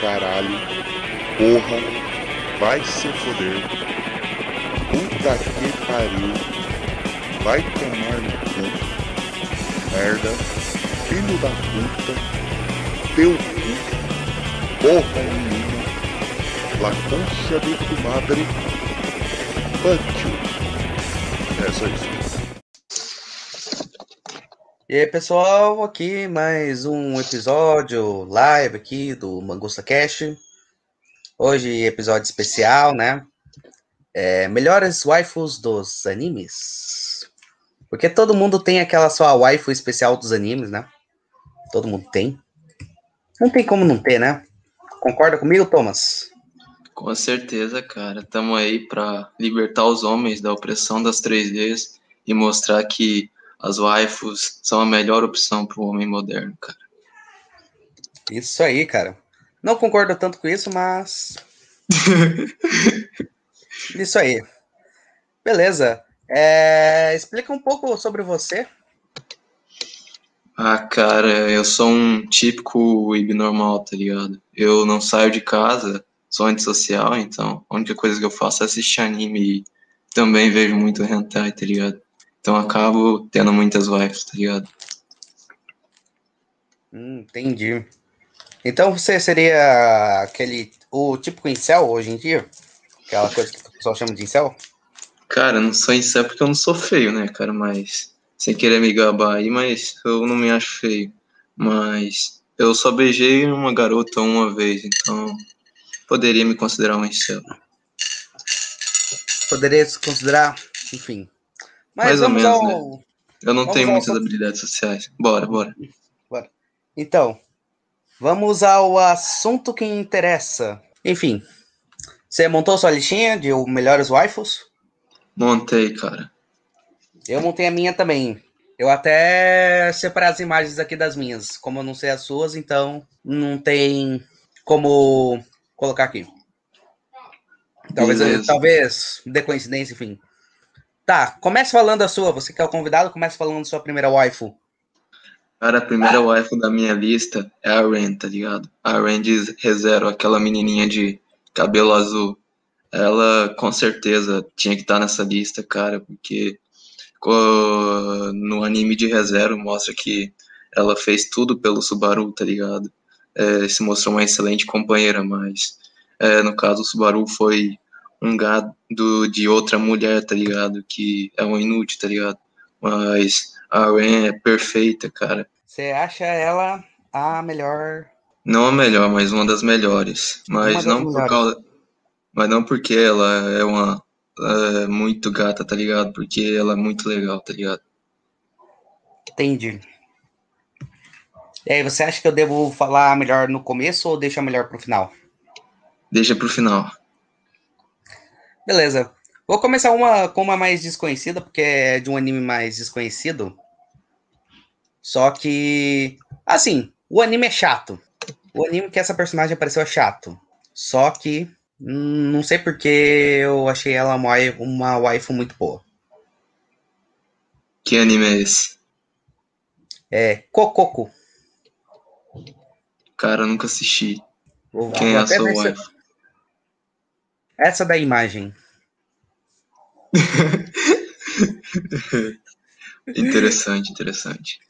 caralho. Porra. Vai se foder. Puta que pariu. Vai tomar no cu. Merda. Filho da puta. Teu cu. Porra nenhuma. La concha de tu madre. You. É só isso. E aí, pessoal, aqui mais um episódio live aqui do Mangusta Cash. Hoje, episódio especial, né? É, melhores waifus dos animes. Porque todo mundo tem aquela sua waifu especial dos animes, né? Todo mundo tem. Não tem como não ter, né? Concorda comigo, Thomas? Com certeza, cara. Estamos aí para libertar os homens da opressão das 3Ds e mostrar que as waifus são a melhor opção para o homem moderno, cara. Isso aí, cara. Não concordo tanto com isso, mas. isso aí. Beleza. É... Explica um pouco sobre você. Ah, cara, eu sou um típico normal, tá ligado? Eu não saio de casa, sou antissocial, então a única coisa que eu faço é assistir anime e também vejo muito hentai, tá ligado? Então acabo tendo muitas wives, tá ligado? Hum, entendi. Então você seria aquele. O típico incel hoje em dia? Aquela coisa que o pessoal chama de incel? Cara, eu não sou incel porque eu não sou feio, né, cara? Mas. Sem querer me gabar aí, mas eu não me acho feio. Mas. Eu só beijei uma garota uma vez, então. Poderia me considerar um incel. Poderia se considerar, enfim, mas Mais ou menos, ao... né? Eu não Vamos tenho ao- muitas habilidades sociais. Bora, bora. Então, vamos ao assunto que interessa. Enfim, você montou sua listinha de melhores waifus? Montei, cara. Eu montei a minha também. Eu até separei as imagens aqui das minhas. Como eu não sei as suas, então não tem como colocar aqui. Talvez, Beleza. talvez dê coincidência, enfim. Tá, comece falando a sua. Você que é o convidado, comece falando da sua primeira waifu. Cara, a primeira waifu da minha lista é a Ren, tá ligado? A Ren de ReZero, aquela menininha de cabelo azul. Ela, com certeza, tinha que estar nessa lista, cara, porque no anime de ReZero mostra que ela fez tudo pelo Subaru, tá ligado? É, se mostrou uma excelente companheira, mas é, no caso o Subaru foi um gado de outra mulher, tá ligado? Que é um inútil, tá ligado? Mas a Ren é perfeita, cara. Você acha ela a melhor Não a melhor, mas uma das melhores. Mas das não por melhores. causa. Mas não porque ela é uma. é muito gata, tá ligado? Porque ela é muito legal, tá ligado? Entendi. E aí, você acha que eu devo falar melhor no começo ou deixa melhor pro final? Deixa pro final. Beleza. Vou começar uma com uma mais desconhecida, porque é de um anime mais desconhecido. Só que, assim, o anime é chato. O anime que essa personagem apareceu é chato. Só que, não sei porque eu achei ela uma, uma waifu muito boa. Que anime é esse? É Kokoko. Cara, eu nunca assisti. Vou- Quem é vou a até sua wife? Essa da imagem. Interessante, interessante.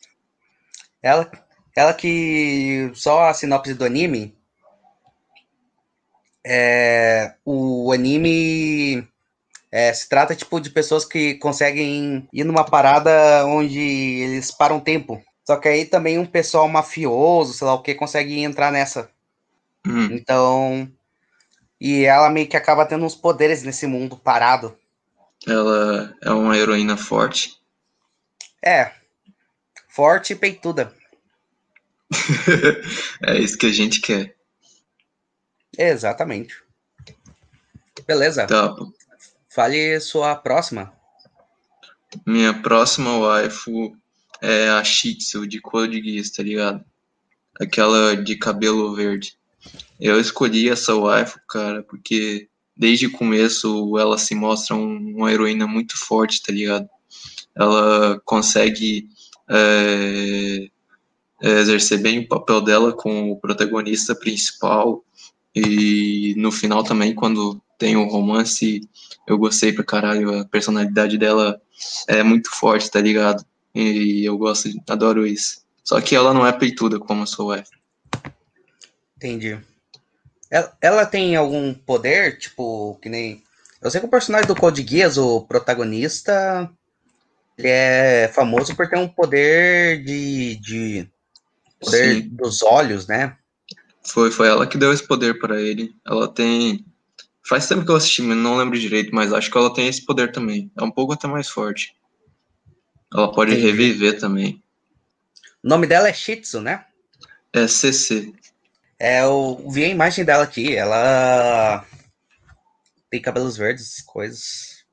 Ela, ela que só a sinopse do anime. É, o anime é, se trata tipo de pessoas que conseguem ir numa parada onde eles param tempo. Só que aí também um pessoal mafioso, sei lá o que, consegue entrar nessa. Hum, Então. E ela meio que acaba tendo uns poderes nesse mundo parado. ela é uma heroína forte. É. Forte e peituda. é isso que a gente quer. Exatamente. Beleza. Tá. Fale sua próxima. Minha próxima waifu é a Shitsu de Code Geass, tá ligado? Aquela de cabelo verde. Eu escolhi essa waifu, cara, porque desde o começo ela se mostra um- uma heroína muito forte, tá ligado? Ela consegue é, é, exercer bem o papel dela com o protagonista principal. E no final também, quando tem o romance, eu gostei pra caralho. A personalidade dela é muito forte, tá ligado? E eu gosto, adoro isso. Só que ela não é peituda como a sua wife. Entendi. Ela, ela tem algum poder, tipo, que nem. Eu sei que o personagem do Code Geass, o protagonista, ele é famoso por ter um poder de. de poder Sim. dos olhos, né? Foi, foi ela que deu esse poder para ele. Ela tem. Faz tempo que eu assisti, mas não lembro direito, mas acho que ela tem esse poder também. É um pouco até mais forte. Ela pode Entendi. reviver também. O nome dela é Shitsu, né? É CC. É, eu vi a imagem dela aqui. Ela tem cabelos verdes, coisas.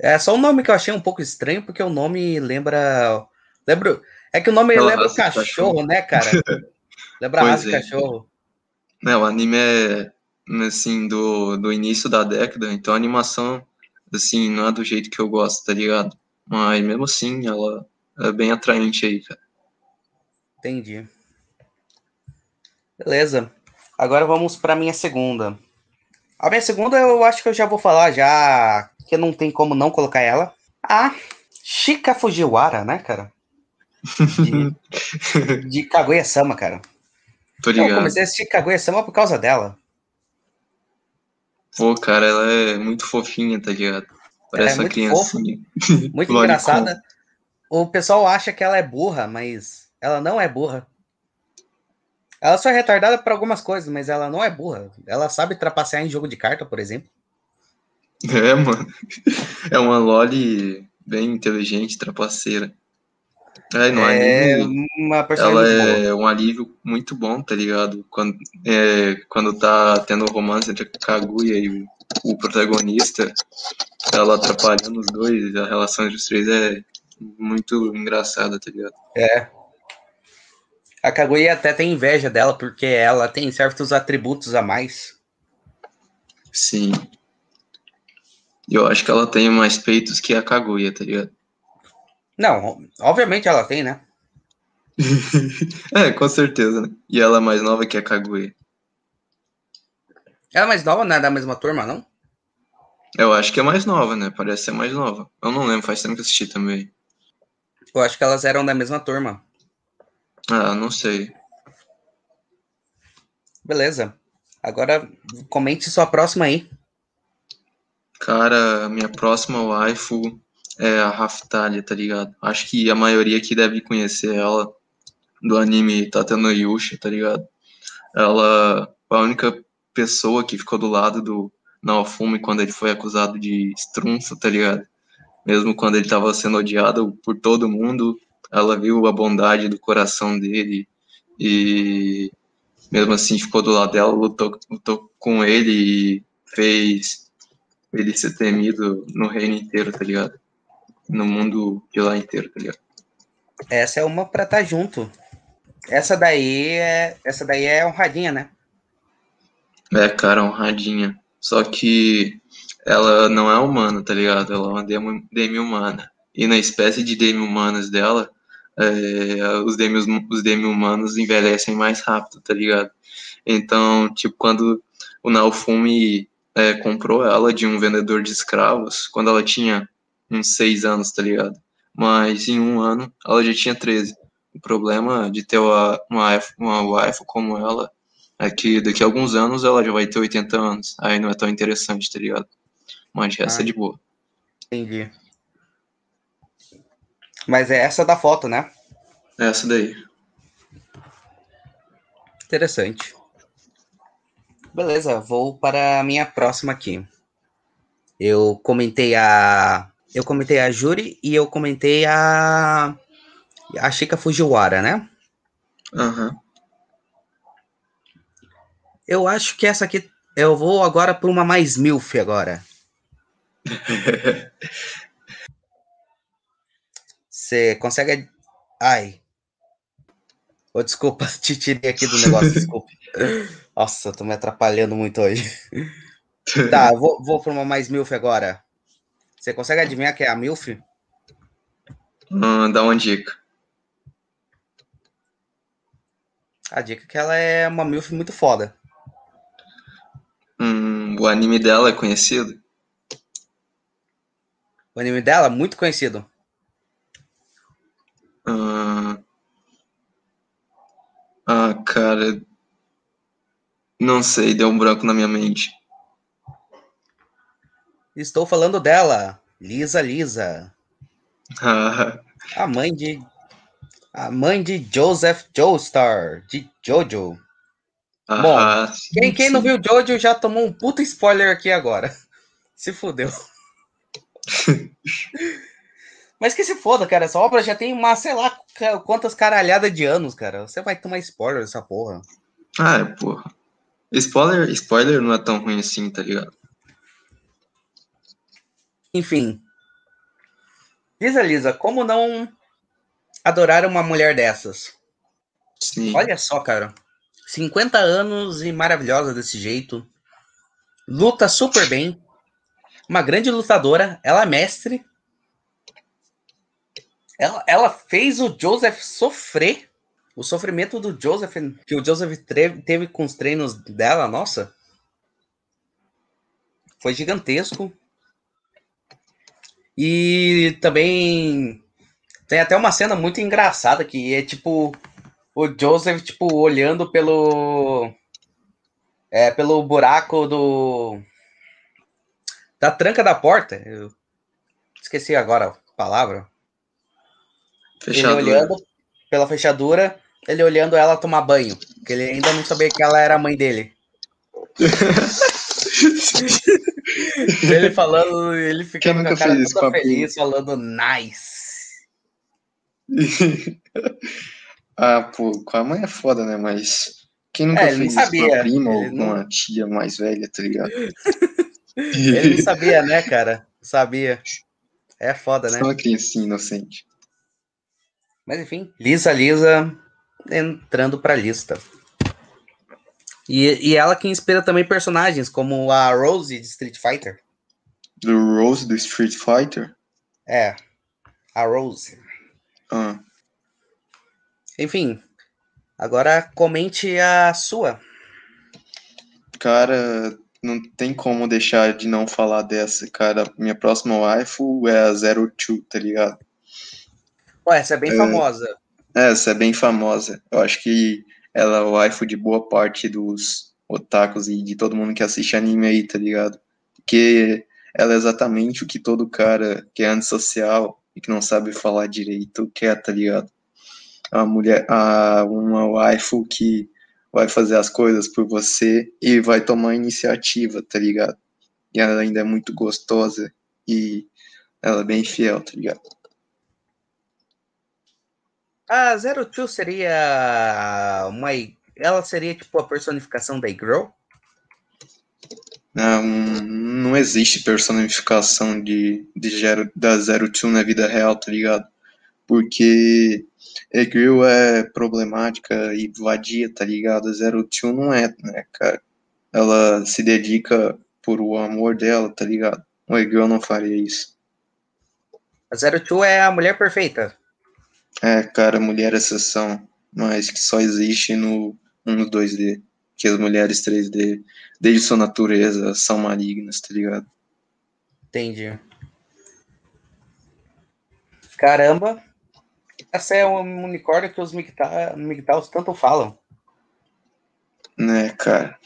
É, É só um nome que eu achei um pouco estranho, porque o nome lembra. Lembra. É que o nome Aquela lembra o raça de cachorro, né, cara? Lembra a Pois raça é. cachorro. né, o anime é assim, do, do início da década, então a animação, assim, não é do jeito que eu gosto, tá ligado? Mas mesmo assim, ela é bem atraente aí, cara. Entendi. Beleza. Agora vamos para minha segunda. A minha segunda eu acho que eu já vou falar já que não tem como não colocar ela. A Shika Fujiwara, né, cara? De, de Kaguya-sama, cara. Tô Eu ligado. comecei a assistir Kaguya-sama por causa dela. Pô, cara, ela é muito fofinha, tá ligado? Parece é uma muito criancinha. Muito engraçada. O pessoal acha que ela é burra, mas ela não é burra. Ela só é retardada para algumas coisas, mas ela não é burra. Ela sabe trapacear em jogo de carta, por exemplo. É, mano. É uma Loli bem inteligente, trapaceira. É, no É anime, uma ela muito boa. é um alívio muito bom, tá ligado? Quando, é, quando tá tendo romance entre a Kaguya e o, o protagonista, ela atrapalhando os dois, a relação entre os três é muito engraçada, tá ligado? É. A Kaguya até tem inveja dela, porque ela tem certos atributos a mais. Sim. Eu acho que ela tem mais peitos que a Kaguya, tá ligado? Não, obviamente ela tem, né? É, com certeza, né? E ela é mais nova que a Kaguya. Ela é mais nova, não é da mesma turma, não? Eu acho que é mais nova, né? Parece ser mais nova. Eu não lembro, faz tempo que eu assisti também. Eu acho que elas eram da mesma turma. Ah, não sei. Beleza. Agora comente sua próxima aí. Cara, minha próxima waifu é a Raftalia, tá ligado? Acho que a maioria aqui deve conhecer ela do anime Tateno Yusha, tá ligado? Ela foi a única pessoa que ficou do lado do Naofumi quando ele foi acusado de estrunfo, tá ligado? Mesmo quando ele tava sendo odiado por todo mundo, ela viu a bondade do coração dele e mesmo assim ficou do lado dela, lutou, lutou com ele e fez ele ser temido no reino inteiro, tá ligado? No mundo de lá inteiro, tá ligado? Essa é uma pra estar junto. Essa daí é. Essa daí é honradinha, né? É, cara, honradinha. Só que ela não é humana, tá ligado? Ela é uma demi- demi-humana. E na espécie de demi-humanas dela, é, os demi- os demi-humanos envelhecem mais rápido, tá ligado? Então, tipo, quando o Naofumi é, comprou ela de um vendedor de escravos, quando ela tinha uns seis anos, tá ligado? Mas em um ano, ela já tinha 13. O problema de ter uma, uma, waifu como ela é que daqui a alguns anos ela já vai ter 80 anos. Aí não é tão interessante, tá ligado? Mas essa Ah. é de boa. Entendi. Mas é essa da foto, né? Essa daí. Interessante. Beleza, vou para a minha próxima aqui. Eu comentei a. Eu comentei a Juri e eu comentei a. A Shika Fujiwara, né? Aham. Eu acho que essa aqui. Eu vou agora para uma mais MILF agora. Você consegue. Ai. Oh, desculpa, te tirei aqui do negócio, desculpe. Nossa, eu tô me atrapalhando muito hoje. tá, vou, vou pra uma mais MILF agora. Você consegue adivinhar que é a MILF? Hum, dá uma dica. A dica é que ela é uma MILF muito foda. Hum, o anime dela é conhecido? O anime dela é muito conhecido. Ah, ah, cara. Não sei, deu um branco na minha mente. Estou falando dela, Lisa Lisa. Ah, A mãe de. A mãe de Joseph Joestar, de Jojo. Bom, ah, Quem, sim, quem não sim. viu Jojo já tomou um puta spoiler aqui agora. Se fudeu. Mas que se foda, cara. Essa obra já tem uma, sei lá, quantas caralhadas de anos, cara. Você vai tomar spoiler dessa porra. Ah, é, porra. Spoiler, spoiler não é tão ruim assim, tá ligado? Enfim. Diz a Lisa, como não adorar uma mulher dessas? Sim. Olha só, cara. 50 anos e maravilhosa desse jeito. Luta super bem. Uma grande lutadora. Ela é mestre. Ela, ela fez o Joseph sofrer. O sofrimento do Joseph, que o Joseph teve com os treinos dela, nossa. Foi gigantesco. E também tem até uma cena muito engraçada que é tipo o Joseph, tipo, olhando pelo. É, pelo buraco do. Da tranca da porta. Eu esqueci agora a palavra. Fechado. Ele olhando pela fechadura, ele olhando ela tomar banho. Porque ele ainda não sabia que ela era a mãe dele. ele falando, ele ficando com a cara fez toda com a feliz, falando nice. ah, pô, com a mãe é foda, né? Mas quem nunca É, fez isso com sabia. a prima ou Ele com não- uma tia mais velha, tá ligado? Ele não sabia, né, cara? Sabia. É foda, né? Só uma criancinha inocente. Mas enfim, Lisa Lisa entrando pra lista. E, e ela que inspira também personagens, como a Rose de Street Fighter. Do Rose do Street Fighter? É, a Rose. Ah, Enfim, agora comente a sua. cara, não tem como deixar de não falar dessa, cara. Minha próxima waifu é a Zero Two, tá ligado? Ué, essa é bem É. famosa. Essa é bem famosa. Eu acho que ela é o waifu de boa parte dos otakus e de todo mundo que assiste anime aí, tá ligado? Porque ela é exatamente o que todo cara que é antissocial e que não sabe falar direito quer, tá ligado? É Uma mulher, a, uma waifu que vai fazer as coisas por você e vai tomar iniciativa, tá ligado? E ela ainda é muito gostosa e ela é bem fiel, tá ligado? A Zero Two seria uma. Ela seria tipo a personificação da Girl? Não, não existe personificação de, de zero, da Zero Two na vida real, tá ligado? Porque Egrill é problemática e vadia, tá ligado? A Zero Two não é, né, cara? Ela se dedica por o amor dela, tá ligado? O Egrill não faria isso. A Zero Two é a mulher perfeita. É, cara, mulher é exceção, mas que só existe no mundo 2D. Que as mulheres 3D, desde sua natureza, são malignas, tá ligado? Entendi. Caramba. Essa é um unicórnio que os Migta- Migtaus tanto falam. Né, cara?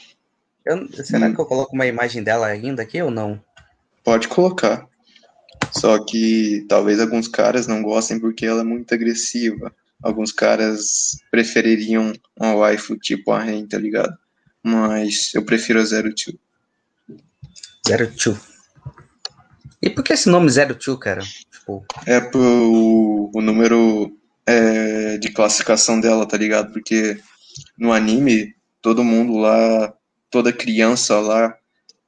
Eu- será Hum. que eu coloco uma imagem dela ainda aqui ou não? Pode colocar. Só que talvez alguns caras não gostem porque ela é muito agressiva. Alguns caras prefeririam uma waifu tipo a Ren, tá ligado? Mas eu prefiro a Zero Two. Zero Two. E por que esse nome Zero Two, cara? Tipo, É pro o número é, de classificação dela, tá ligado? Porque no anime, todo mundo lá, toda criança lá,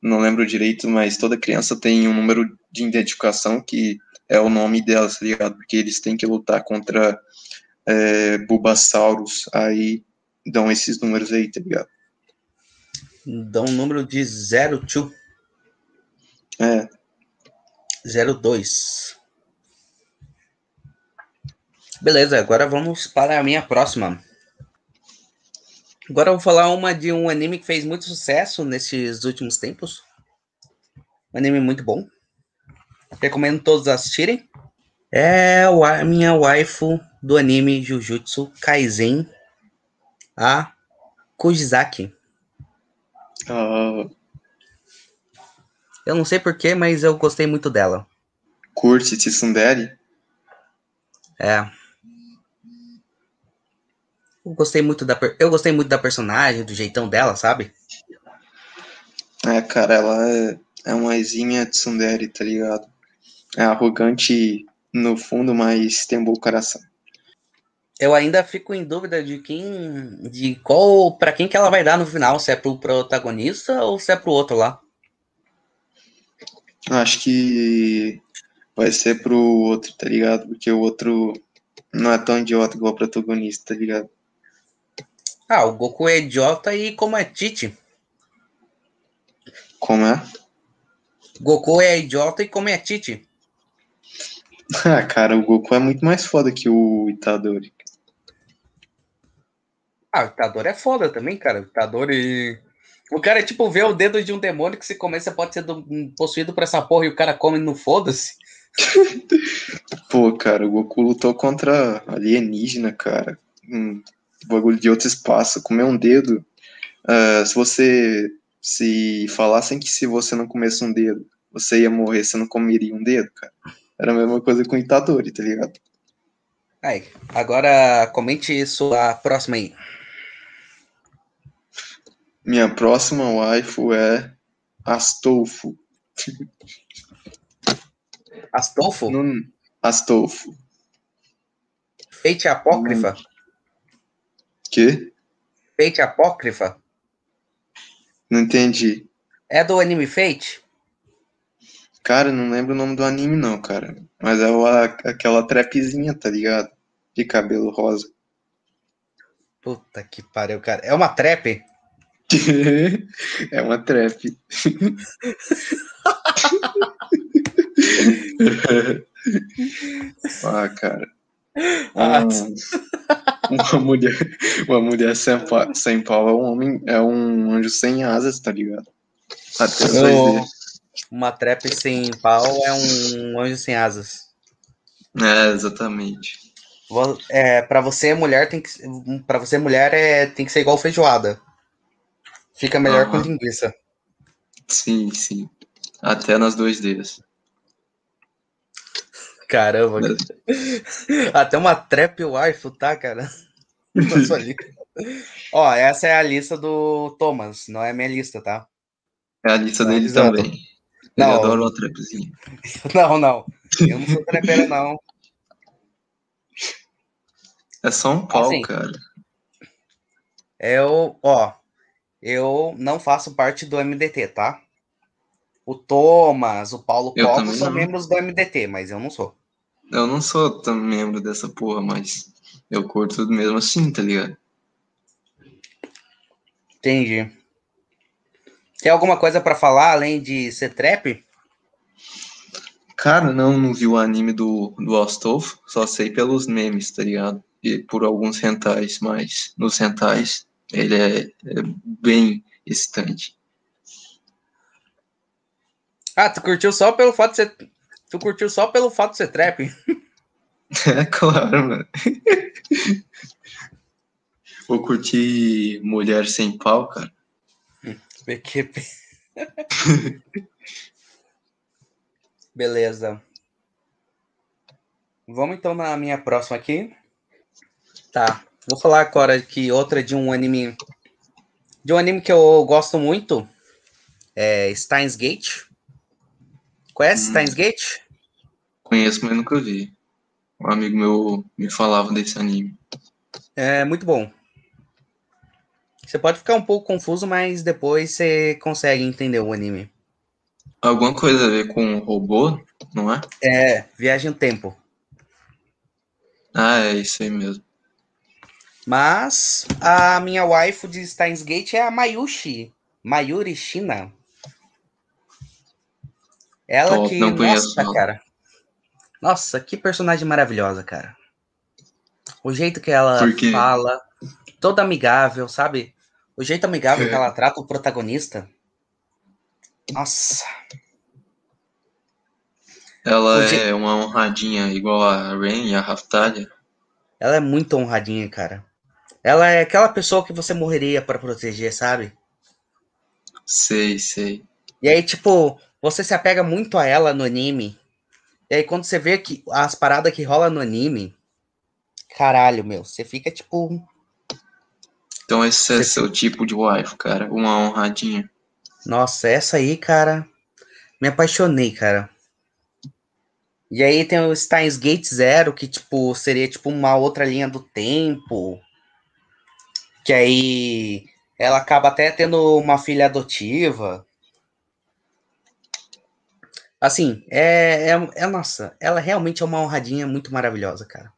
não lembro direito, mas toda criança tem um número de identificação que é o nome dela, tá ligado? Porque eles têm que lutar contra é, Bulbasaurus, aí dão esses números aí, tá ligado? dá um número de Zero Two. É, 02. Beleza, agora vamos para a minha próxima. Agora eu vou falar uma de um anime que fez muito sucesso nesses últimos tempos. Um anime muito bom. Recomendo todos assistirem. É a minha waifu do anime Jujutsu Kaisen, a Kujizaki. Ah, Eu não sei porquê, mas eu gostei muito dela. curte Tsundere? É. Eu gostei muito da eu gostei muito da personagem, do jeitão dela, sabe? É, cara, ela é, é uma exinha Tsundere, tá ligado? É arrogante no fundo, mas tem um bom coração. Eu ainda fico em dúvida de quem, de qual, para quem que ela vai dar no final, se é pro protagonista ou se é pro outro lá. Acho que vai ser pro outro, tá ligado? Porque o outro não é tão idiota igual o protagonista, tá ligado? Ah, o Goku é idiota e como é Tite. Como é? Goku é idiota e como é Tite. Ah, cara, o Goku é muito mais foda que o Itadori. Ah, o Itadori é foda também, cara. O Itadori. O cara é tipo ver o dedo de um demônio que se comer, você pode ser do- possuído por essa porra e o cara come no foda-se. Pô, cara, o Goku lutou contra alienígena, cara. Um bagulho de outro espaço, comer um dedo. Ah, se você se falassem que se você não comesse um dedo, você ia morrer, você não comeria um dedo, cara. Era a mesma coisa com o Itadori, tá ligado? Aí, agora comente sua próxima aí. Minha próxima waifu é Astolfo. Astolfo? Não... Astolfo. Fate Apócrifa? Que? Fate Apócrifa? Não entendi. É do anime Fate? Cara, não lembro o nome do anime, não, cara. Mas é uma, aquela trapzinha, tá ligado? De cabelo rosa. Puta que pariu, cara. É uma trap? é uma trap. ah, cara. Ah, Uma, uma mulher, uma mulher sem, sem pau é um homem, é um anjo sem asas, tá ligado? Eu-. Uma trap sem pau é um anjo sem asas. É, exatamente. É, para você mulher tem que para você mulher é tem que ser igual feijoada. Fica melhor com linguiça. Sim, sim. Até nas dois dedos. Caramba. Até uma trap waifu, tá, cara? Ó, essa é a lista do Thomas, não é minha lista, tá? É a lista Tá dele também. Ele Não. adora uma trapzinha. Não, não. Eu não sou trapeiro, não. É só um pau, Assim, cara. Eu, ó, eu não faço parte do MDT, tá? O Thomas, o Paulo também são não. membros do MDT, mas eu não sou. Eu não sou tão membro dessa porra, mas eu curto tudo mesmo assim, tá ligado? Entendi. Tem alguma coisa pra falar além de ser trap? Cara, não, não vi o anime do, do Astolfo, só sei pelos memes, tá ligado? E por alguns rentais, mas nos rentais ele é, é bem excitante. Ah, tu curtiu só pelo fato de ser. Tu curtiu só pelo fato de ser trap? É claro, mano. Vou curtir Mulher Sem Pau, cara. PQP. Beleza. Vamos então na minha próxima aqui. Tá. Vou falar agora aqui outra de um anime. De um anime que eu gosto muito. É Steins Gate. Conhece Hum. Steins Gate? Conheço, mas nunca vi. Um amigo meu me falava desse anime. É muito bom. Você pode ficar um pouco confuso, mas depois você consegue entender o anime. Alguma coisa a ver com robô, não é? É, Viagem no Tempo. Ah, é isso aí mesmo. Mas a minha waifu de Steins Gate é a Mayushi. Mayuri Shina. Ela Top, que. não conheço nossa, ela. cara. Nossa, que personagem maravilhosa, cara. O jeito que ela fala, toda amigável, sabe? O jeito amigável que ela trata o protagonista. Nossa. Ela é uma honradinha igual a Rain e a Raftalia. Ela é muito honradinha, cara. Ela é aquela pessoa que você morreria pra proteger, sabe? Sei, sei. E aí, tipo, você se apega muito a ela no anime. E aí, quando você vê que as paradas que rola no anime, caralho, meu, você fica tipo. Então esse é seu tipo de wife, cara. Uma honradinha. Nossa, essa aí, cara, me apaixonei, cara. E aí tem o Steins Gate Zero, que, tipo, seria, tipo, uma outra linha do tempo. Que aí ela acaba até tendo uma filha adotiva. Assim, é, é, é, nossa, ela realmente é uma honradinha muito maravilhosa, cara.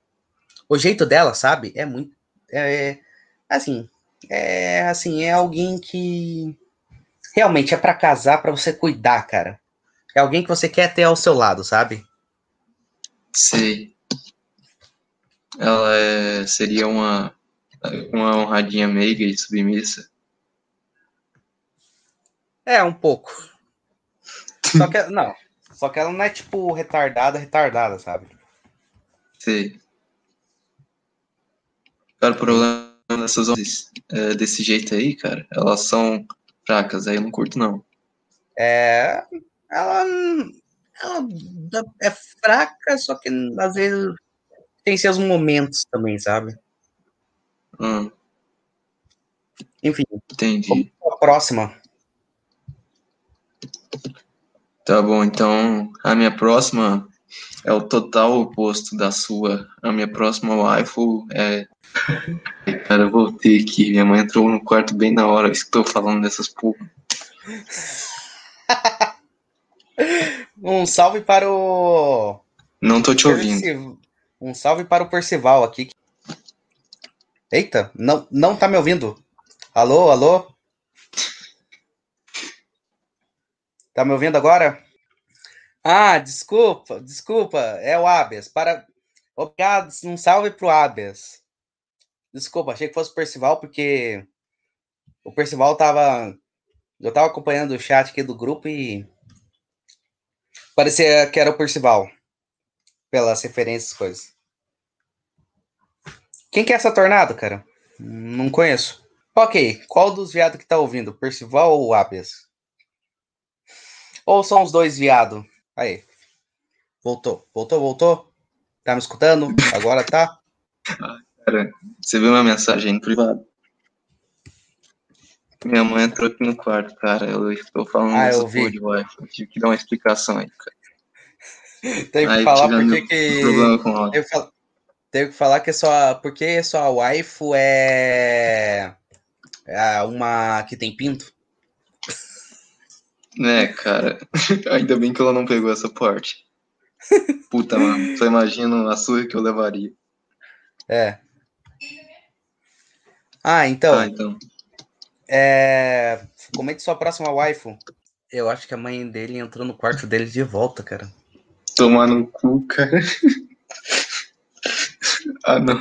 O jeito dela, sabe, é muito, é, assim, é, assim, é alguém que realmente é pra casar, pra você cuidar, cara. É alguém que você quer ter ao seu lado, sabe? Sei. Ela é, seria uma, uma honradinha meiga e submissa. É, um pouco. Só que, não, só que ela não é, tipo, retardada, retardada, sabe? Sei. Cara, o problema dessas homens é, desse jeito aí, cara, elas são fracas, aí eu não curto não. É, ela, ela é fraca, só que às vezes tem seus momentos também, sabe? Hum, Enfim, entendi. a próxima. Tá bom, então a minha próxima é o total oposto da sua. A minha próxima waifu é. Cara, eu voltei aqui. Minha mãe entrou no quarto bem na hora estou falando dessas porra. Um salve para o. Não tô te ouvindo. Um salve para o Percival aqui. Eita, não, não tá me ouvindo. Alô, alô? Tá me ouvindo agora? Ah, desculpa, desculpa, é o Abias. Para... Obrigado, um salve pro Abias. Desculpa, achei que fosse o Percival, porque o Percival tava. Eu tava acompanhando o chat aqui do grupo e. Parecia que era o Percival. Pelas referências, coisas. Quem que é essa tornado, cara? Não conheço. Ok, qual dos viados que tá ouvindo? Percival ou Abias? Ou são os dois viados? Aí. Voltou, voltou, voltou? Tá me escutando? Agora tá? Cara, você viu minha mensagem no privado? Minha mãe entrou aqui no quarto, cara. Eu estou falando Ah, eu vi. porra de tive que dar uma explicação aí, cara. Teve que Aí, falar porque que. Problema com. Teve que, fal- teve que falar que sua. Porque sua waifu é. é uma que tem pinto? Né, cara. Ainda bem que ela não pegou essa parte. Puta, mano. Só imagino a surra que eu levaria. É. Ah, então. Ah, então. É... Comente sua próxima waifu. Eu acho que a mãe dele entrou no quarto dele de volta, cara. Tomar no cu, cara. ah, não.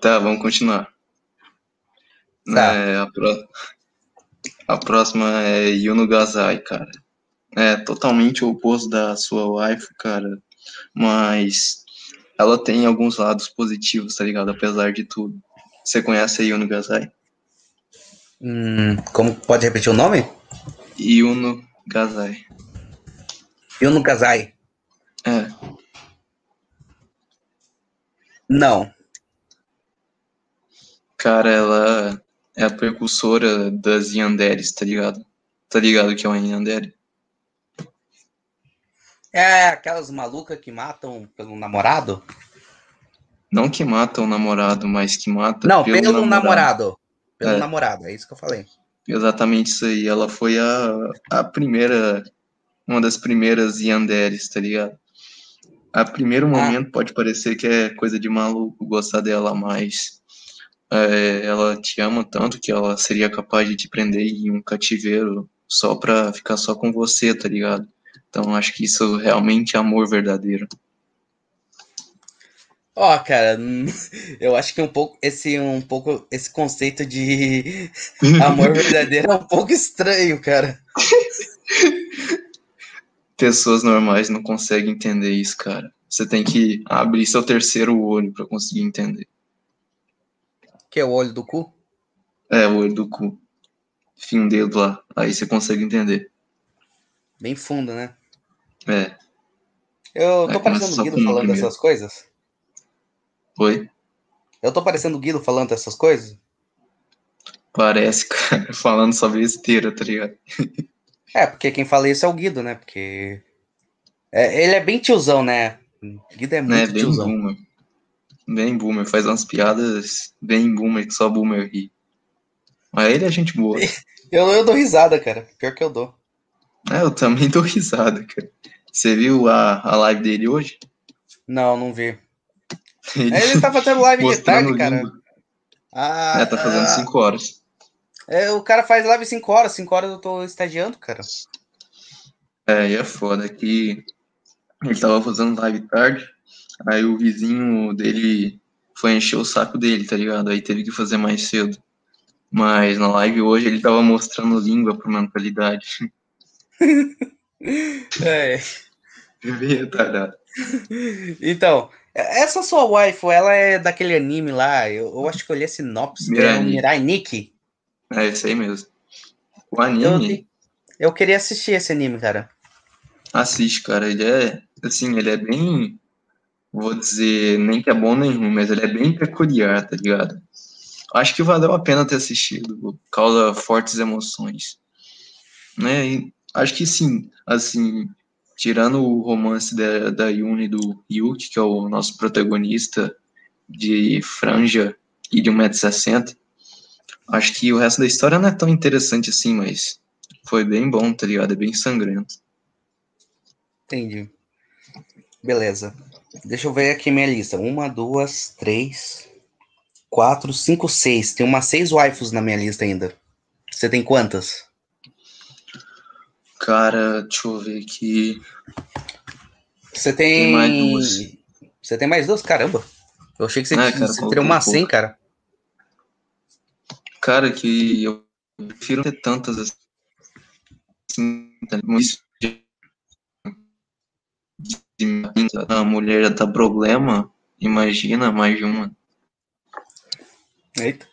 Tá, vamos continuar. Tá. É, a, pró- a próxima é Yuno Gazai, cara. É totalmente o oposto da sua waifu, cara. Mas ela tem alguns lados positivos, tá ligado? Apesar de tudo. Você conhece a Yuno Gazai? Hum, como pode repetir o nome? Yuno Gazai. Yuno Kazai. É, Não. cara, ela é a precursora das Yanderes, tá ligado? Tá ligado que é uma Yandere? É aquelas malucas que matam pelo namorado? Não que mata o namorado, mas que mata Não, pelo, namorado. Pelo É. namorado, é isso que eu falei. Exatamente isso aí. Ela foi a, a primeira, uma das primeiras Yanderes, tá ligado? A primeiro momento pode parecer que é coisa de maluco gostar dela, mas é, ela te ama tanto que ela seria capaz de te prender em um cativeiro só pra ficar só com você, tá ligado? Então acho que isso realmente é amor verdadeiro. Ó, cara, eu acho que um pouco esse um pouco esse conceito de amor verdadeiro é um pouco estranho, cara. Pessoas normais não conseguem entender isso, cara. Você tem que abrir seu terceiro olho para conseguir entender. Que é o olho do cu? É, o olho do cu. Enfim, um dedo lá. Aí você consegue entender. Bem fundo, né? É. Eu tô É, parecendo o Guido falando primeiro. essas coisas? Oi? Eu tô parecendo o Guido falando essas coisas? Parece, cara, falando só besteira, tá ligado? É, porque quem fala isso é o Guido, né? Porque. é, ele é bem tiozão, né? O Guido é Né, muito bem tiozão. Bem boomer, faz umas piadas bem boomer que só boomer ri. Mas ele é gente boa. Eu, eu dou risada, cara. Pior que eu dou. É, eu também dou risada, cara. Você viu a, a live dele hoje? Não, não vi. Ele, Ele tá fazendo live de tarde, cara. Ah, É, tá fazendo ah, 5 horas. é, o cara faz live 5 horas. 5 horas eu tô estagiando, cara. É, e é foda que ele tava fazendo live tarde, aí o vizinho dele foi encher o saco dele, tá ligado? Aí teve que fazer mais cedo. Mas na live hoje ele tava mostrando língua pra mentalidade. É. Retardado. Então, essa sua waifu, ela é daquele anime lá. Eu, eu acho que eu li a sinopse. é o Mirai. Mirai Nikki. É isso aí mesmo. O Eu, anime, eu queria assistir esse anime, cara. assiste, cara. Ele é, assim, ele é bem, vou dizer, nem que é bom nem ruim, mas ele é bem peculiar, tá ligado? Acho que valeu a pena ter assistido, causa fortes emoções. Né? E acho que sim, assim, tirando o romance da, da Yuni do Yuki, que é o nosso protagonista de franja e de 1,60m, acho que o resto da história não é tão interessante assim, mas foi bem bom, tá ligado? É bem sangrento. Entendi. Beleza. Deixa eu ver aqui minha lista. Uma, duas, três, quatro, cinco, seis. Tem umas seis waifus na minha lista ainda. Você tem quantas? Cara, deixa eu ver aqui. Você tem. Tem mais duas. Você tem mais duas? Caramba. Eu achei que você, É, tinha- cara, você teria uma um pouco. 100, cara. Cara, que eu prefiro ter tantas assim. tá? Isso de- A mulher dá problema, imagina mais de uma. Eita.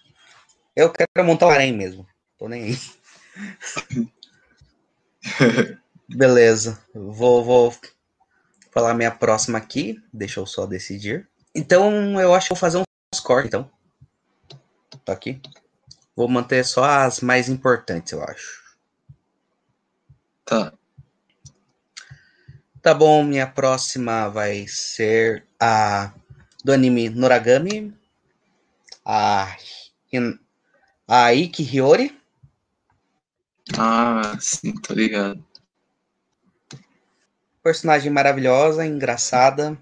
Eu quero montar o harém mesmo. Tô nem aí. Beleza. Vou, vou falar minha próxima aqui. Deixa eu só decidir. Então, eu acho que vou fazer uns cortes, então. Tá aqui. Vou manter só as mais importantes, eu acho. Tá. Tá bom, minha próxima vai ser a do anime Noragami. A, Hin- a Iki Hiyori. Ah, sim, tô ligado. Personagem maravilhosa, engraçada,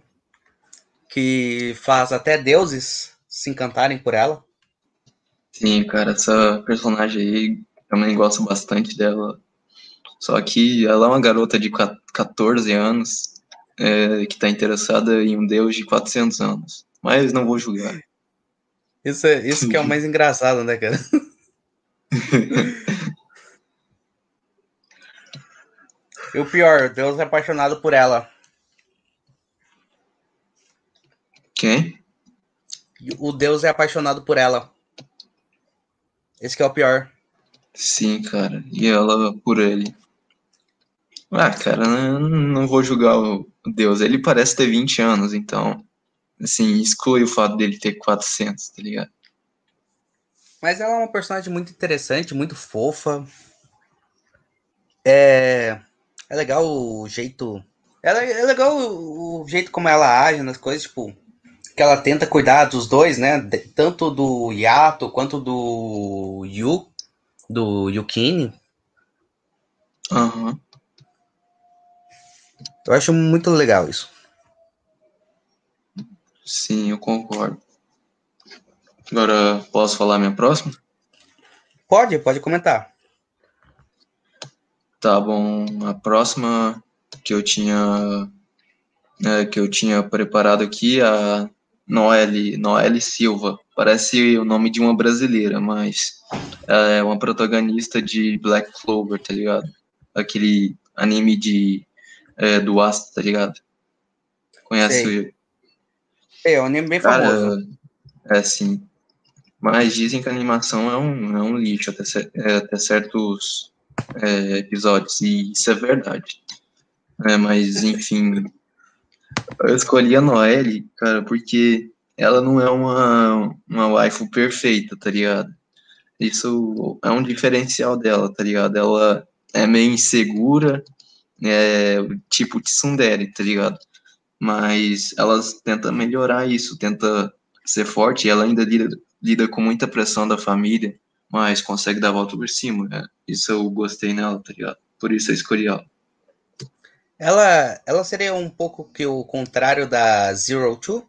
que faz até deuses se encantarem por ela. Sim, cara, essa personagem aí também gosto bastante dela. Só que ela é uma garota de qua- 14 anos é, que tá interessada em um deus de 400 anos. Mas não vou julgar. Isso, é, isso que é o mais engraçado, né, cara? e o pior, Deus é apaixonado por ela. Quem? O Deus é apaixonado por ela. Esse que é o pior. Sim, cara. E ela por ele. Ah, cara, não, não vou julgar o Deus. Ele parece ter 20 anos, então. Assim, exclui o fato dele ter 400, tá ligado? Mas ela é uma personagem muito interessante, muito fofa. É, é legal o jeito. Ela, é legal o, o jeito como ela age nas coisas, tipo, que ela tenta cuidar dos dois, né? de- tanto do Yato quanto do Yu, do Yukini. Aham. Eu acho muito legal isso. Sim, eu concordo. Agora, posso falar minha próxima? Pode, pode comentar. Tá bom. A próxima que eu tinha é, que eu tinha preparado aqui, a Noelle, Noelle Silva. Parece o nome de uma brasileira, mas ela é uma protagonista de Black Clover, tá ligado? Aquele anime de é, do Astro, tá ligado? Conhece Sei. É, um anime bem Cara, famoso. é sim. Mas dizem que a animação é um, é um lixo até, é, até certos é, episódios, e isso é verdade. É, mas, enfim, eu escolhi a Noelle, cara, porque ela não é uma, uma waifu perfeita, tá ligado? Isso é um diferencial dela, tá ligado? Ela é meio insegura, é tipo tsundere, tá ligado? Mas ela tenta melhorar isso, tenta ser forte, e ela ainda lida, lida com muita pressão da família, mas consegue dar a volta por cima, né? Isso eu gostei nela, tá ligado? Por isso eu escolhi ela. Ela, ela seria um pouco que o contrário da Zero Two?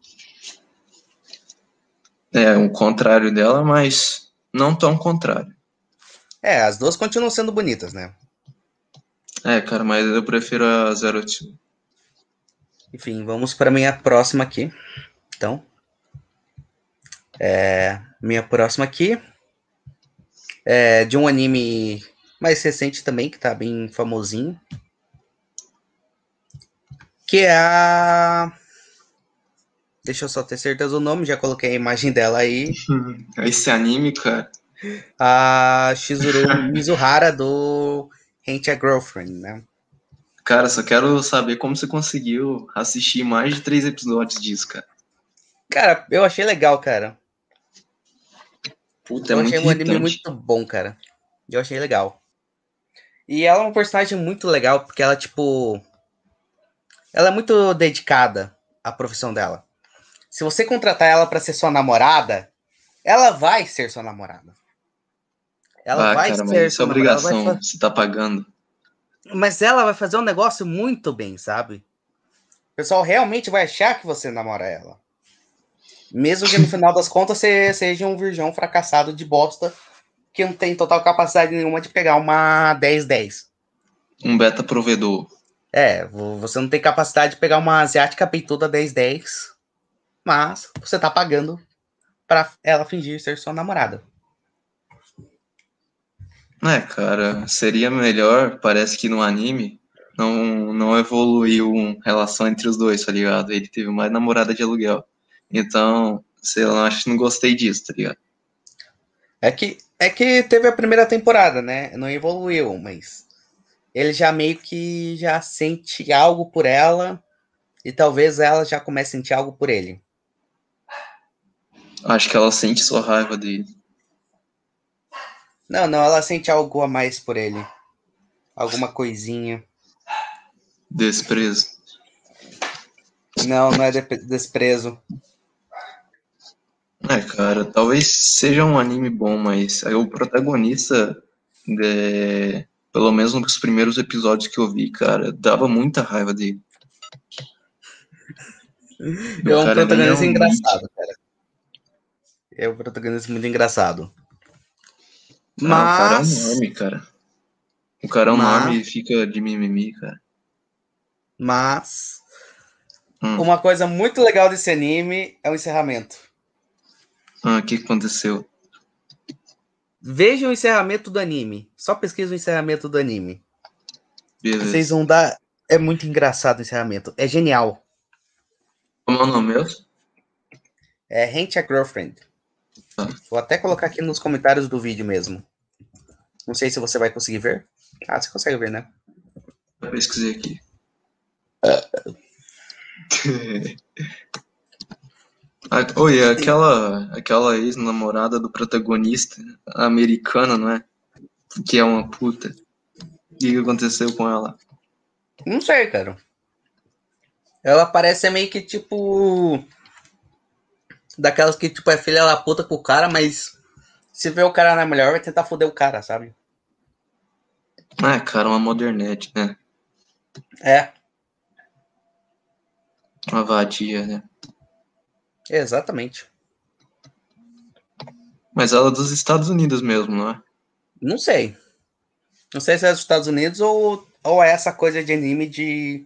É o contrário dela, mas não tão contrário. É, as duas continuam sendo bonitas, né? É, cara, mas eu prefiro a Zero Two. Enfim, vamos para minha próxima aqui. Então, é, minha próxima aqui é de um anime mais recente também, que tá bem famosinho. Que é a. Deixa eu só ter certeza do nome, já coloquei a imagem dela aí. Esse anime, cara, A Shizuru Mizuhara do Hate a Girlfriend, né? cara, só quero saber como você conseguiu assistir mais de três episódios disso, cara. Cara, eu achei legal, cara. Puta, é eu muito achei um anime muito bom, cara. Eu achei legal. E ela é uma personagem muito legal, porque ela, tipo. Ela é muito dedicada à profissão dela. Se você contratar ela pra ser sua namorada, ela vai ser sua namorada. Ela ah, vai cara, ser isso é obrigação, você tá pagando. Mas ela vai fazer um negócio muito bem, sabe? O pessoal realmente vai achar que você namora ela. Mesmo que no final das contas você seja um virgão fracassado de bosta que não tem total capacidade nenhuma de pegar uma 10-10. Um beta provedor. É, vo- você não tem capacidade de pegar uma asiática peituda 10-10, mas você tá pagando pra ela fingir ser sua namorada. É, cara, seria melhor, parece que no anime não, não evoluiu uma relação entre os dois, tá ligado? Ele teve mais namorada de aluguel. Então, sei lá, acho que não gostei disso, tá ligado? É que, é que teve a primeira temporada, né? Não evoluiu, mas ele já meio que já sente algo por ela e talvez ela já comece a sentir algo por ele. Acho que ela sente sua raiva dele. Não, não, ela sente algo a mais por ele. Alguma coisinha. Desprezo. Não, não é de- desprezo. É, cara, talvez seja um anime bom, mas o protagonista, é, pelo menos nos primeiros episódios que eu vi, cara, dava muita raiva dele. É um protagonista é um engraçado, cara. É um protagonista muito engraçado. Ah, o cara é um Mas, nome, cara. O cara é um Mas- nome e fica de mimimi, cara. mas, Hum. uma coisa muito legal desse anime é o encerramento. Ah, o que aconteceu? Veja o encerramento do anime. Só pesquisa o encerramento do anime. Beleza. Vocês vão dar. É muito engraçado o encerramento. É genial. Como é o nome mesmo? É Hate a Girlfriend. Vou até colocar aqui nos comentários do vídeo mesmo. Não sei se você vai conseguir ver. Ah, você consegue ver, né? Eu pesquisei aqui. Ah, Oi, é aquela, aquela ex-namorada do protagonista americana, não é? Que é uma puta. O que aconteceu com ela? Não sei, cara. Ela parece meio que tipo. Daquelas que, tipo, é filha da puta com o cara, mas se vê o cara na melhor, vai tentar foder o cara, sabe? Ah, cara, uma modernete, né? É, Uma vadia, né? exatamente. Mas ela é dos Estados Unidos mesmo, não é? Não sei. Não sei se é dos Estados Unidos ou, ou é essa coisa de anime de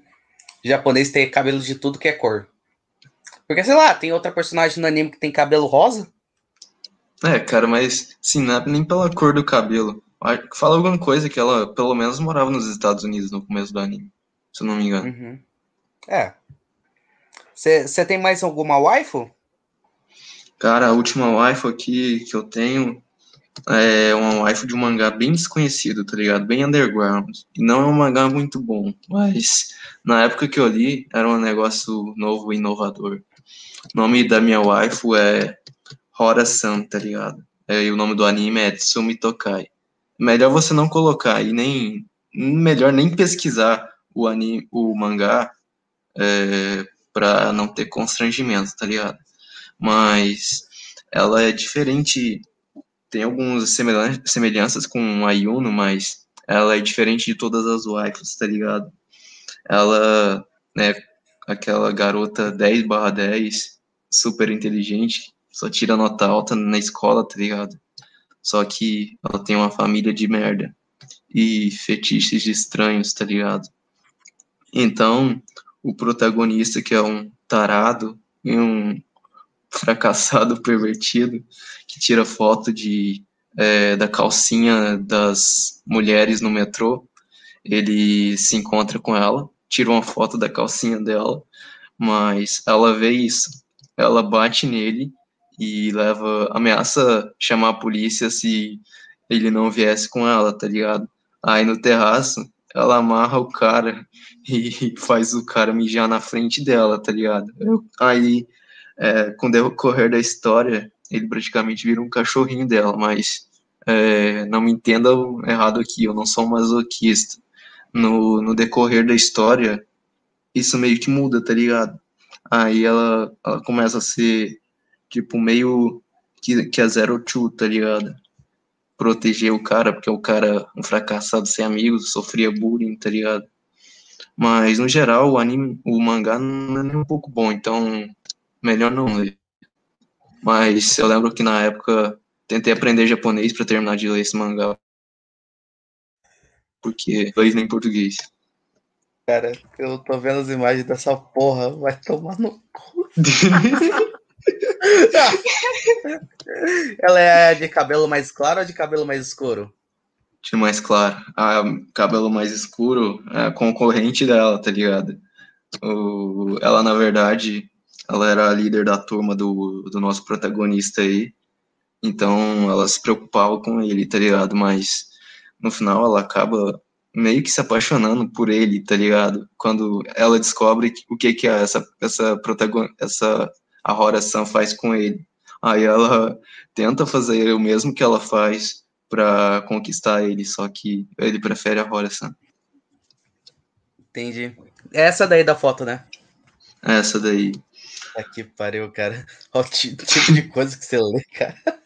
japonês ter cabelo de tudo que é cor. Porque, sei lá, tem outra personagem no anime que tem cabelo rosa? É, cara, mas sim, não é nem pela cor do cabelo. Fala alguma coisa que ela, pelo menos, morava nos Estados Unidos no começo do anime, se eu não me engano. Uhum. É. Você tem mais alguma waifu? Cara, a última waifu aqui que eu tenho é uma waifu de um mangá bem desconhecido, tá ligado? Bem underground. E não é um mangá muito bom, mas na época que eu li, era um negócio novo e inovador. O nome da minha waifu é Hora-san, tá ligado? É, e o nome do anime é Tsumi Tokai. Melhor você não colocar e nem melhor nem pesquisar o anime, o mangá é, para não ter constrangimento, tá ligado? Mas ela é diferente, tem algumas semelhanças com a Yuno, mas ela é diferente de todas as waifus, tá ligado? Ela é aquela garota 10 barra 10, super inteligente, só tira nota alta na escola, tá ligado? Só que ela tem uma família de merda e fetiches estranhos, tá ligado? Então, o protagonista, que é um tarado e um fracassado pervertido, que tira foto de, é, da calcinha das mulheres no metrô, ele se encontra com ela, tira uma foto da calcinha dela, mas ela vê isso, ela bate nele e leva, ameaça chamar a polícia se ele não viesse com ela, tá ligado? Aí no terraço, ela amarra o cara e faz o cara mijar na frente dela, tá ligado? Aí, é, com o decorrer da história, ele praticamente vira um cachorrinho dela, mas é, não me entendam errado aqui, eu não sou um masoquista. No, no decorrer da história, isso meio que muda, tá ligado? Aí ela, ela começa a ser tipo, meio que, que a Zero Two, tá ligado? Proteger o cara, porque o cara, um fracassado sem amigos, sofria bullying, tá ligado? Mas, no geral, o anime, o mangá não é nem um pouco bom, então, melhor não ler. Mas eu lembro que na época tentei aprender japonês para terminar de ler esse mangá. Porque inglês nem português. Cara, eu tô vendo as imagens dessa porra, vai tomar no cu. Ela é de cabelo mais claro ou de cabelo mais escuro? De mais claro. A cabelo mais escuro é a concorrente dela, tá ligado? O, ela, na verdade, ela era a líder da turma do, do nosso protagonista aí. Então, ela se preocupava com ele, tá ligado? Mas, no final, ela acaba meio que se apaixonando por ele, tá ligado? Quando ela descobre o que que é essa, essa protagonista, essa a Hora-san faz com ele. Aí ela tenta fazer o mesmo que ela faz para conquistar ele, só que ele prefere a Hora-san. Entendi. É essa daí da foto, né? É essa daí. Aqui pariu, cara. Olha o tipo de coisa que você lê, cara.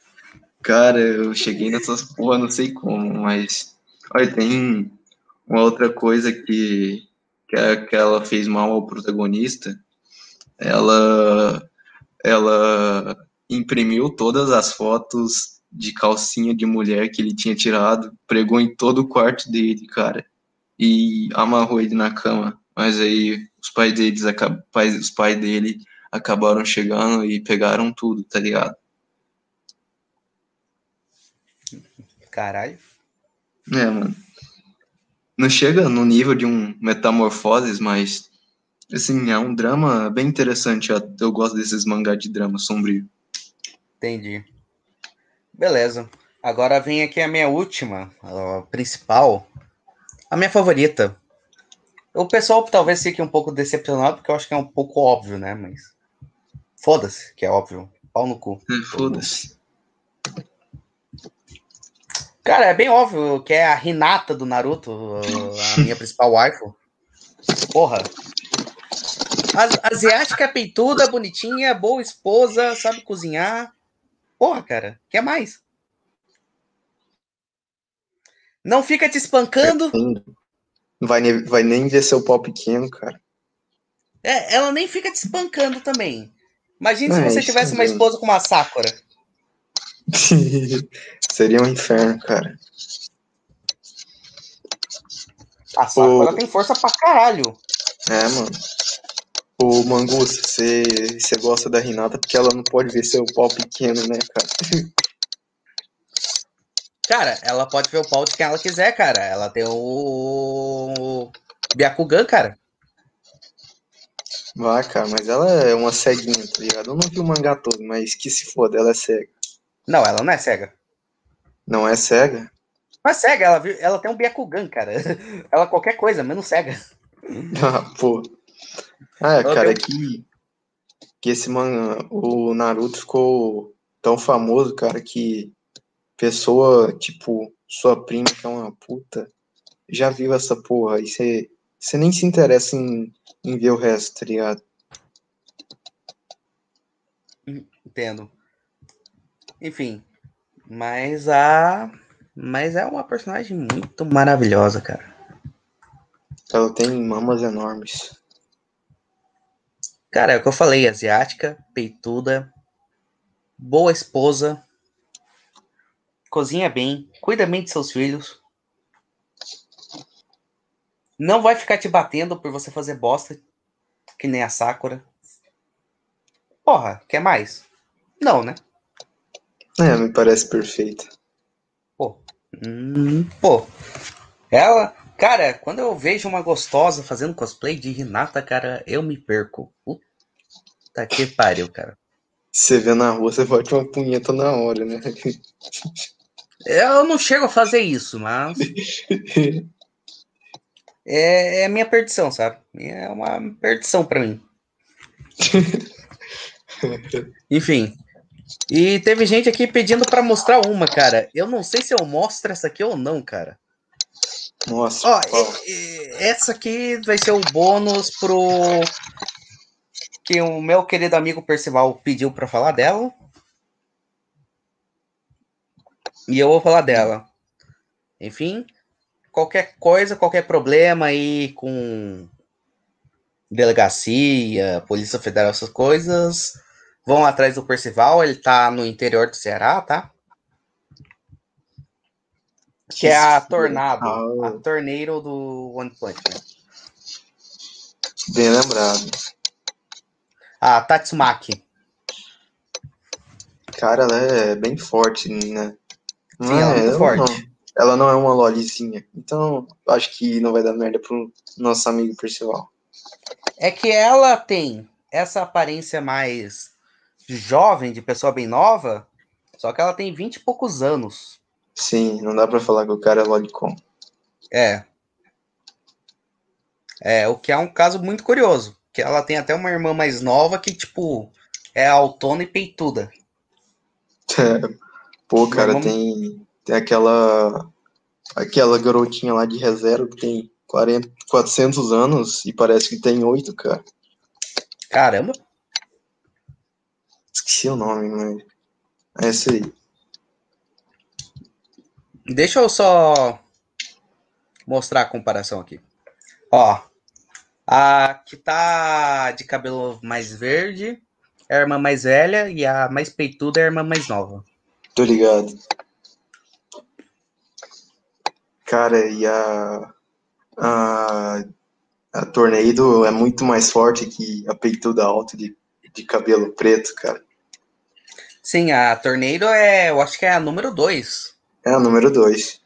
Cara, eu cheguei nessas porra, não sei como, mas. Olha, tem uma outra coisa que, que, é, que ela fez mal ao protagonista. Ela ela imprimiu todas as fotos de calcinha de mulher que ele tinha tirado, pregou em todo o quarto dele, cara, e amarrou ele na cama. Mas aí os pais deles, os pais dele acabaram chegando e pegaram tudo, tá ligado? Caralho. É, mano. Não chega no nível de um Metamorfoses, mas Assim, é um drama bem interessante. Eu gosto desses mangá de drama sombrio. Entendi. Beleza. Agora vem aqui a minha última, a principal, a minha favorita. O pessoal talvez fique um pouco decepcionado, porque eu acho que é um pouco óbvio, né? Mas. Foda-se, que é óbvio. Pau no cu. É, Foda-se. Cara, é bem óbvio que é a Hinata do Naruto, a minha principal waifu. Porra, asiática, peituda, bonitinha, boa esposa, sabe cozinhar. Porra, cara, quer mais? Não fica te espancando. Não vai, nem, vai nem ver seu pau pequeno, cara. É, ela nem fica te espancando também. Imagina se você tivesse uma esposa com uma Sakura. Seria um inferno, cara. A Sakura o... tem força pra caralho. É, mano. Ô, Mangus, você, você gosta da Renata porque ela não pode ver seu pau pequeno, né, cara? Cara, ela pode ver o pau de quem ela quiser, cara. Ela tem o. Byakugan, cara. Vai, cara, mas ela é uma ceguinha, tá ligado? Eu não vi o mangá todo, mas que se foda, ela é cega. Não, ela não é cega. Não é cega? Mas cega, ela, viu- ela tem um Byakugan, cara. Ela é qualquer coisa, menos cega. Ah, pô. Ah, Ela cara, é tem- que, que esse manga, o Naruto ficou tão famoso, cara, que pessoa, tipo, sua prima, que é uma puta, já viu essa porra. E você você nem se interessa em, em ver o resto, tá ligado? Entendo. Enfim. Mas a. Mas é uma personagem muito maravilhosa, cara. Ela tem mamas enormes. Cara, é o que eu falei, asiática, peituda, boa esposa, cozinha bem, cuida bem de seus filhos. Não vai ficar te batendo por você fazer bosta, que nem a Sakura. Porra, quer mais? Não, né? É, me parece perfeita. Pô. Hum, pô. Ela. Cara, quando eu vejo uma gostosa fazendo cosplay de Renata, cara, eu me perco. Puta que pariu, cara. Você vê na rua, você bate uma punheta na hora, né? Eu não chego a fazer isso, mas. É, é minha perdição, sabe? É uma perdição pra mim. Enfim. E teve gente aqui pedindo pra mostrar uma, cara. Eu não sei se eu mostro essa aqui ou não, cara. Nossa, Ó, e- e- essa aqui vai ser o bônus pro que o meu querido amigo Percival pediu pra falar dela. E eu vou falar dela. Enfim, qualquer coisa, qualquer problema aí com delegacia, Polícia Federal, essas coisas, vão atrás do Percival, ele tá no interior do Ceará, tá? Que é a Tornado, Ah. a torneiro do One Punch Man. Bem lembrado. A Tatsumaki. Cara, ela é bem forte, né? Não Sim, ela é muito ela forte. Não, ela não é uma lolizinha. Então, acho que não vai dar merda pro nosso amigo Percival. É que ela tem essa aparência mais jovem, de pessoa bem nova, só que ela tem 20 e poucos anos. Sim, não dá pra falar que o cara é lolicon. É. É, o que é um caso muito curioso. Que ela tem até uma irmã mais nova que, tipo, é autona e peituda. Pô, cara, tem, tem aquela aquela garotinha lá de reserva que tem 40, 400 anos e parece que tem 8, cara. Caramba. Esqueci o nome, mas é essa aí. Deixa eu só mostrar a comparação aqui. Ó, a que tá de cabelo mais verde é a irmã mais velha e a mais peituda é a irmã mais nova. Tô ligado. Cara, e a. A, a Tornado é muito mais forte que a peituda alta de, de cabelo preto, cara. Sim, a Tornado é, eu acho que é a número 2. É a número 2.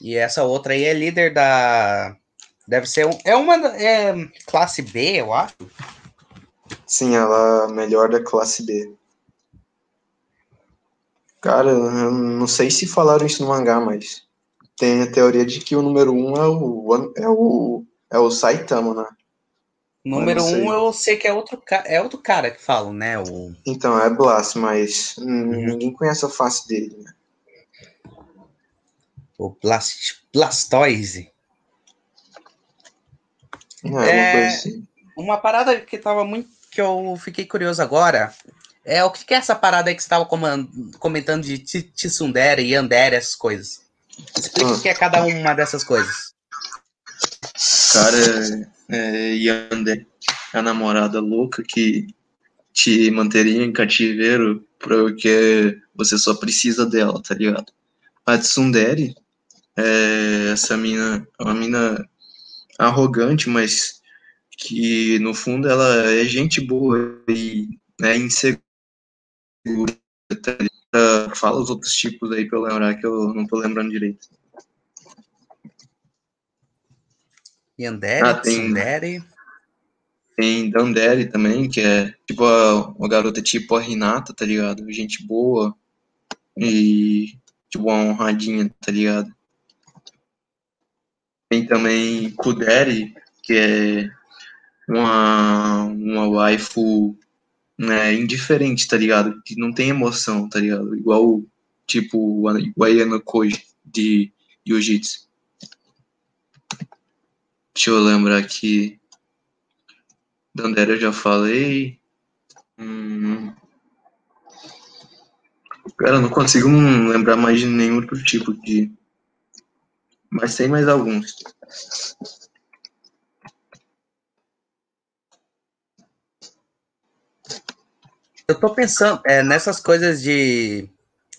E essa outra aí é líder da. Deve ser um, é uma é, classe B, eu acho. Sim, ela é a melhor da classe B. Cara, eu não sei se falaram isso no mangá, mas tem a teoria de que o número 1 um é o, é o, é o Saitama, né? Número não um, eu sei que é outro, é outro cara que falam, né? O, Então, é Blast, mas hum, Uhum. ninguém conhece a face dele, né? o Blast, Blastoise. É, uma É. coisa assim. Uma parada que tava muito. que eu fiquei curioso agora é o que, que é essa parada aí que você tava coman- comentando de Tsundere e Andere, essas coisas. Explica Ah. o que é cada uma dessas coisas. Cara, é, Yandere a namorada louca que te manteria em cativeiro porque você só precisa dela, tá ligado? A Tsundere é essa mina, é uma mina arrogante, mas que no fundo ela é gente boa e é insegura. Tá? Fala os outros tipos aí pra eu lembrar que eu não tô lembrando direito. Yandere, Ah, tem- Tsundere. Tem Dandere também, que é tipo a- uma garota tipo a Renata, tá ligado? Gente boa e tipo uma honradinha, tá ligado? Tem também Kudere, que é uma, uma waifu né, indiferente, tá ligado? Que não tem emoção, tá ligado? Igual tipo o Ayano Koji de Jiu-Jitsu. Deixa eu lembrar aqui. Dandera eu já falei. Hum. Cara, não consigo hum, lembrar mais de nenhum outro tipo de. Mas tem mais alguns. Eu tô pensando é, nessas coisas de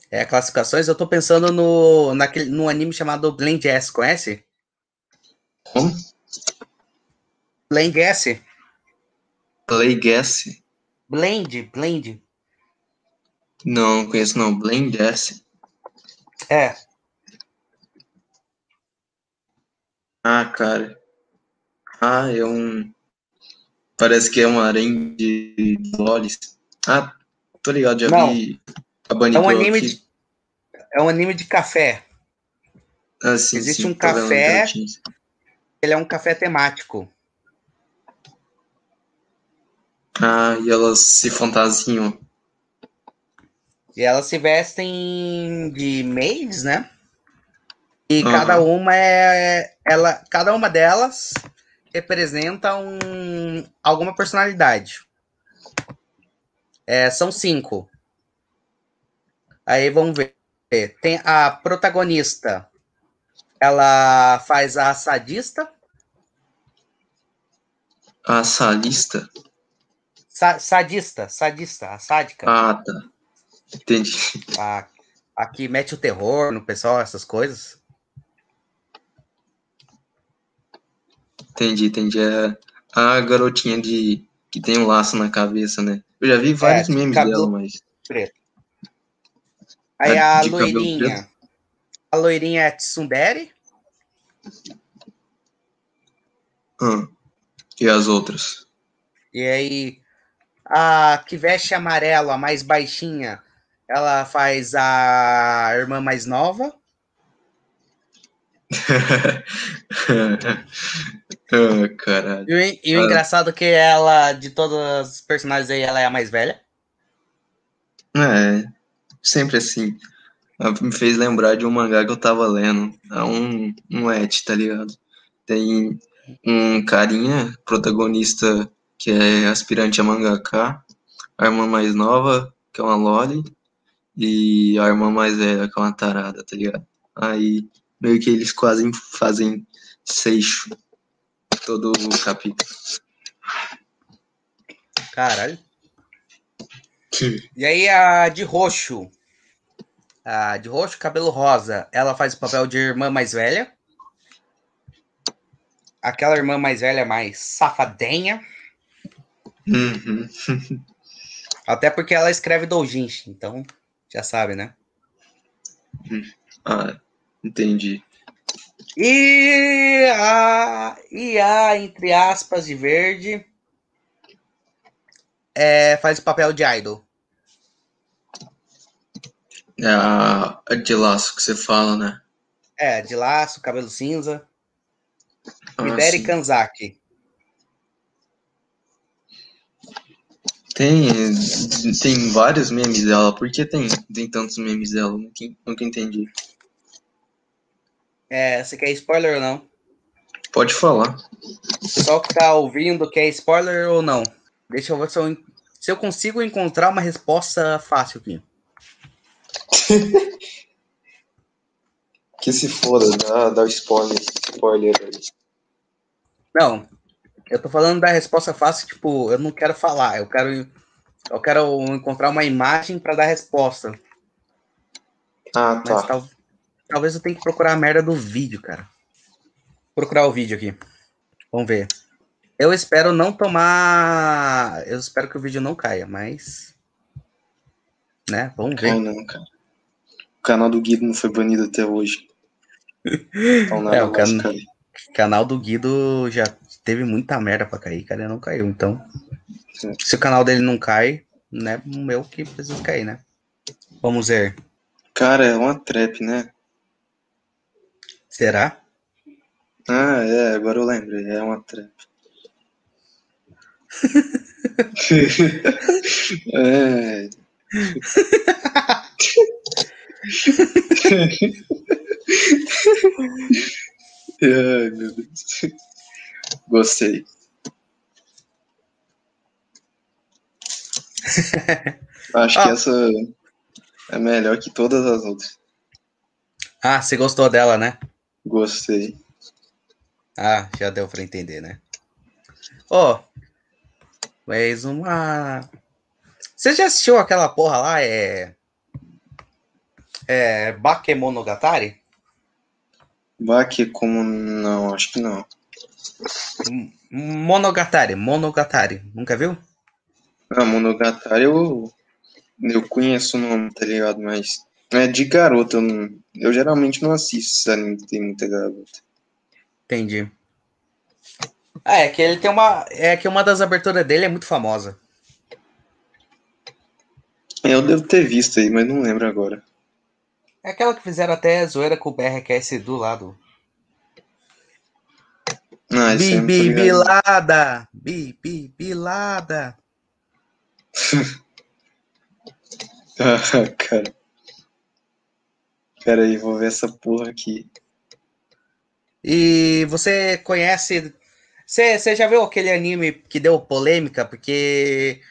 é, classificações, eu tô pensando no, naquele, no anime chamado Blend S, conhece? Como? Blend S. Play Guess? Blend, Blend. Não, conheço não. Blend S. É, Ah, cara. Ah, é um. Parece que é um harém de lolis. Ah, tô ligado, já Não. vi a Bunny é um anime aqui. de, é um anime de café. Ah, sim, existe sim, um café-. Ele é um café temático. Ah, e elas se fantasiam. E elas se vestem de maids, né? E Aham. cada uma é. Ela, cada uma delas representa um, alguma personalidade. É, são cinco. Aí vamos ver. Tem a protagonista. Ela faz a sadista. A salista? Sa- sadista, sadista, a sádica. Ah, tá. Entendi. A, a que mete o terror no pessoal, essas coisas. Entendi, entendi. É a garotinha de que tem um laço na cabeça, né? Eu já vi vários de memes dela, mas. Aí A a loirinha. preto? A loirinha é Tsundere. Ah. E as outras? E aí, a que veste amarelo, a mais baixinha, ela faz a irmã mais nova. ah, caralho. E, o- e o Ah. engraçado é que ela, de todas as personagens aí, ela é a mais velha. É, sempre assim. Ah, Me fez lembrar de um mangá que eu tava lendo. É um, um et, tá ligado? Tem um carinha, protagonista, que é aspirante a mangaka, a irmã mais nova, que é uma loli, e a irmã mais velha, que é uma tarada, tá ligado? Aí, meio que eles quase fazem seixo todo o capítulo. Caralho. E aí a de roxo. A de roxo, cabelo rosa, ela faz o papel de irmã mais velha. Aquela irmã mais velha mais safadinha. Uhum. Até porque ela escreve doujinshi, então já sabe, né? Ah, entendi. E a, e a entre aspas, de verde, é, faz o papel de idol. É a, a de laço que você fala, né? É, de laço, cabelo cinza. Ah, sim. Kanzaki. Tem, tem vários memes dela. Por que tem, tem tantos memes dela? Nunca, nunca entendi. É, você quer spoiler ou não? Pode falar. O pessoal que tá ouvindo quer spoiler ou não? Deixa eu ver se eu, se eu consigo encontrar uma resposta fácil aqui. Que se foda, dá, dá spoiler, spoiler aí. Não, eu tô falando da resposta fácil, tipo, eu não quero falar, eu quero, eu quero encontrar uma imagem para dar resposta. Ah, Mas tá. tal- talvez eu tenha que procurar a merda do vídeo, cara. Vou procurar o vídeo aqui. Vamos ver. Eu espero não tomar. Eu espero que o vídeo não caia, mas. Né? Vamos ver. Não, cara. O canal do Guido não foi banido até hoje. Então nada É, o can- canal do Guido já teve muita merda pra cair, cara, e não caiu. Então, Sim. se o canal dele não cai, né, o meu que precisa cair, né? Vamos ver. Cara, é uma trap, né? Será? Ah, é, agora eu lembrei. É uma trap. é. Ai, meu Deus. Gostei. Acho que Ah. essa é melhor que todas as outras. Ah, você gostou dela, né? Gostei. Ah, já deu pra entender, né? Ó, mas uma. Você já assistiu aquela porra lá? É. É. Bakemonogatari? Como não, acho que não. Monogatari, Monogatari. Nunca viu? Ah, Monogatari eu, eu conheço o nome, tá ligado? Mas é de garota, eu, não, eu geralmente não assisto esse anime que tem muita garota. Entendi. Ah, é que ele tem uma. É que uma das aberturas dele é muito famosa. Eu devo ter visto aí, mas não lembro agora. É aquela que fizeram até zoeira com o BRQS do lado. Ah, isso aí eu não tô Bibi ligado. Bilada! Bibi Bilada! Ah, cara. Pera aí, vou ver essa porra aqui. E você conhece. Você, você já viu aquele anime que deu polêmica? Porque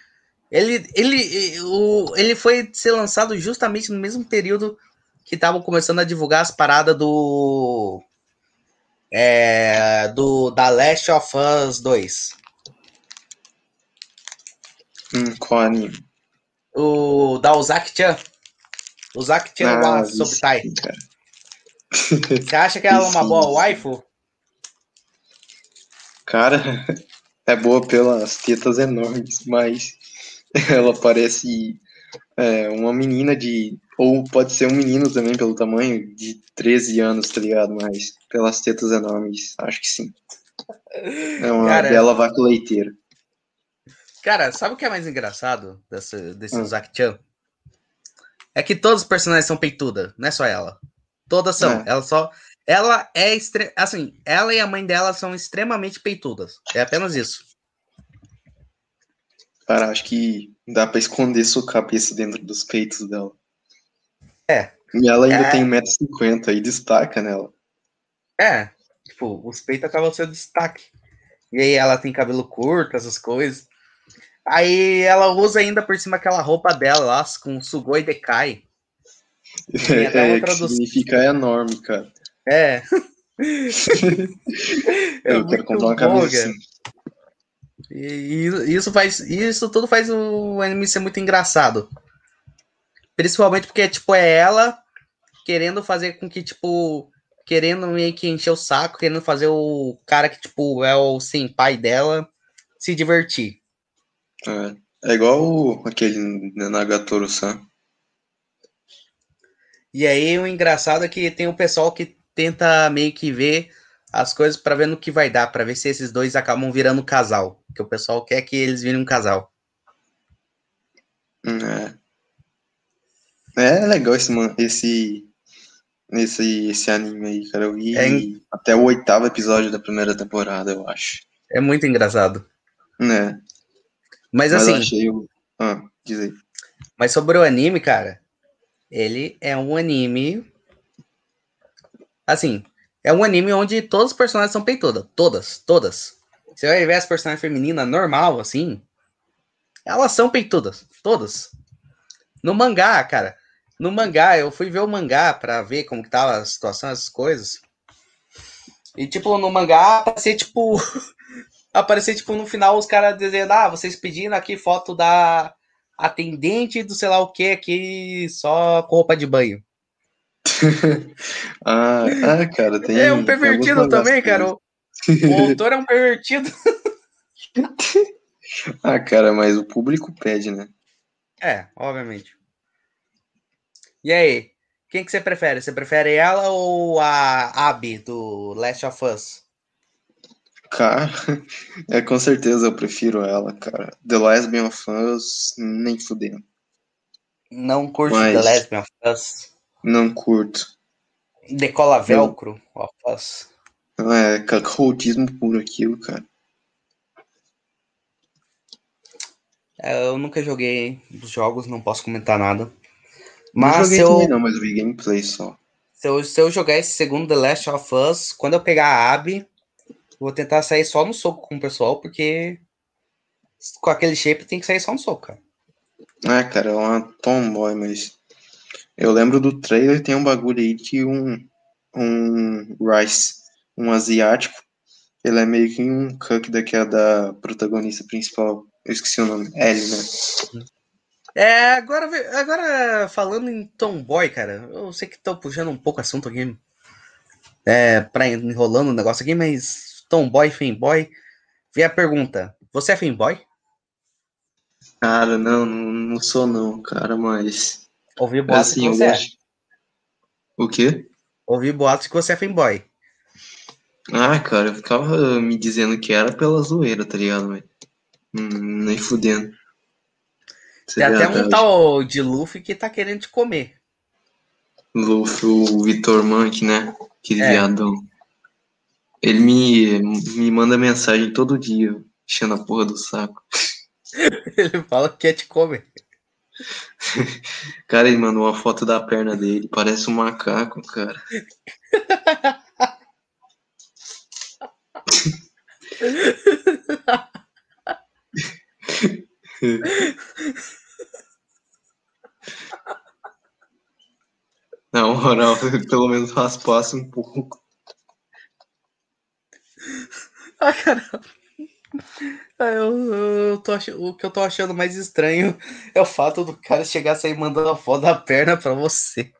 ele, ele, o, ele foi ser lançado justamente no mesmo período que estavam começando a divulgar as paradas do. É, do da Last of Us 2. Hum, qual anime? O da Ozaki-chan. Ozaki-chan Ah, wa vi Sobitai. sim, cara. Você acha que ela é uma boa waifu? Cara, é boa pelas tetas enormes, mas ela parece é, uma menina de. Ou pode ser um menino também, pelo tamanho, de 13 anos, tá ligado? Mas pelas tetas enormes, acho que sim. É uma Cara, bela vaca leiteira. Cara, sabe o que é mais engraçado desse, desse Hum. Ozaki-chan? É que todos os personagens são peituda, não é só ela. Todas são. É. Ela só. Ela é extre... assim, ela e a mãe dela são extremamente peitudas. É apenas isso. Cara, acho que dá pra esconder sua cabeça dentro dos peitos dela. É. E ela ainda É. tem 1,50m aí destaca nela. É, tipo, os peitos acabam sendo destaque. E aí ela tem cabelo curto, essas coisas. Aí ela usa ainda por cima aquela roupa dela lá, com Sugoi Dekai. Tem até uma É, tradução. significa enorme, cara. É. É Eu quero comprar uma camisa assim. E isso faz. Isso tudo faz o anime ser muito engraçado. Principalmente porque, tipo, é ela querendo fazer com que, tipo. Querendo meio que encher o saco, querendo fazer o cara que, tipo, é o sim, pai dela se divertir. É, é igual o- aquele Nagatoro-san. E aí o engraçado é que tem o pessoal que tenta meio que ver as coisas pra ver no que vai dar, pra ver se esses dois acabam virando casal. Que o pessoal quer que eles virem um casal. Hum, É. É legal esse, esse, esse, esse anime aí, cara. Eu vi É até o oitavo episódio da primeira temporada, eu acho. É muito engraçado. Né? Mas, Mas assim, eu achei o. Ah, diz aí. Mas sobre o anime, cara, ele é um anime. Assim, é um anime onde todos os personagens são peitudas. Todas, todas. Você vai ver as personagens femininas normal, assim. Elas são peitudas. Todas. No mangá, cara. No mangá, eu fui ver o mangá pra ver como que tava a situação, essas coisas. E, tipo, no mangá aparecia, tipo. aparecia, tipo, no final os caras dizendo: Ah, vocês pedindo aqui foto da atendente do sei lá o que aqui só com roupa de banho. Ah, ah, cara, tem. é um pervertido também, cara. O, o autor é um pervertido. ah, cara, mas o público pede, né? É, obviamente. E aí, quem que você prefere? Você prefere ela ou a Abby do Last of Us? Cara, é com certeza eu prefiro ela, cara. The Lesbian of Us, nem fudendo. Não curte Mas- The Lesbian of Us? Não curto. Decola velcro of Us? Não é cacotismo puro aquilo, cara. É, eu nunca joguei os jogos, não posso comentar nada. Não Mas se eu, não, mas vi gameplay só. se, eu, se eu jogar esse segundo The Last of Us, quando eu pegar a Abby, eu vou tentar sair só no soco com o pessoal, porque com aquele shape tem que sair só no soco, cara. Ah, cara, é uma tomboy, mas. Eu lembro do trailer, tem um bagulho aí que um. Um Rice, um asiático, ele é meio que um cuck daquela da protagonista principal. Eu esqueci o nome. Ellie, né? É, agora, agora falando em Tomboy, cara, eu sei que tô puxando um pouco assunto aqui, é, pra enrolando o negócio aqui, mas Tomboy, Fanboy, vem a pergunta, você é fanboy? Cara, não, não, não sou não, cara, mas. Ouvi boatos Assim, que você é. O quê? Ouvi boatos que você é fanboy. Ah, cara, eu ficava me dizendo que era pela zoeira, tá ligado, velho? Hum, nem fudendo. Tem até um tal de Luffy que tá querendo te comer. Luffy, o Vitor Monk, né? Aquele É. viadão. Ele me, me manda mensagem todo dia, enchendo a porra do saco. Ele fala que quer te comer. Cara, ele mandou uma foto da perna dele, parece um macaco, cara. Na moral, pelo menos raspasse um pouco. Ah, caramba. Ah, Eu, eu tô ach- o que eu tô achando mais estranho é o fato do cara chegar a sair mandando a foto da perna pra você.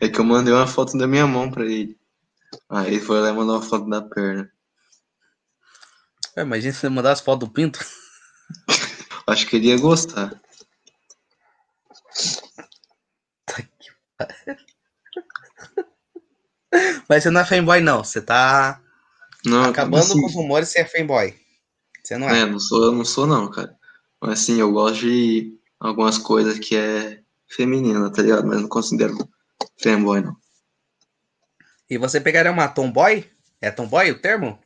É que eu mandei uma foto da minha mão pra ele. Aí ele foi lá e mandou uma foto da perna. Ah, Imagina se você mandar as fotos do pinto. Acho que ele ia gostar. Mas você não é fanboy, não. Você tá Não, acabando assim, com os rumores de ser fanboy. Você não é. É, não sou, eu não sou não, cara. Mas assim, eu gosto de algumas coisas que é feminina, tá ligado? Mas não considero fanboy, não. E você pegaria uma tomboy? É tomboy o termo?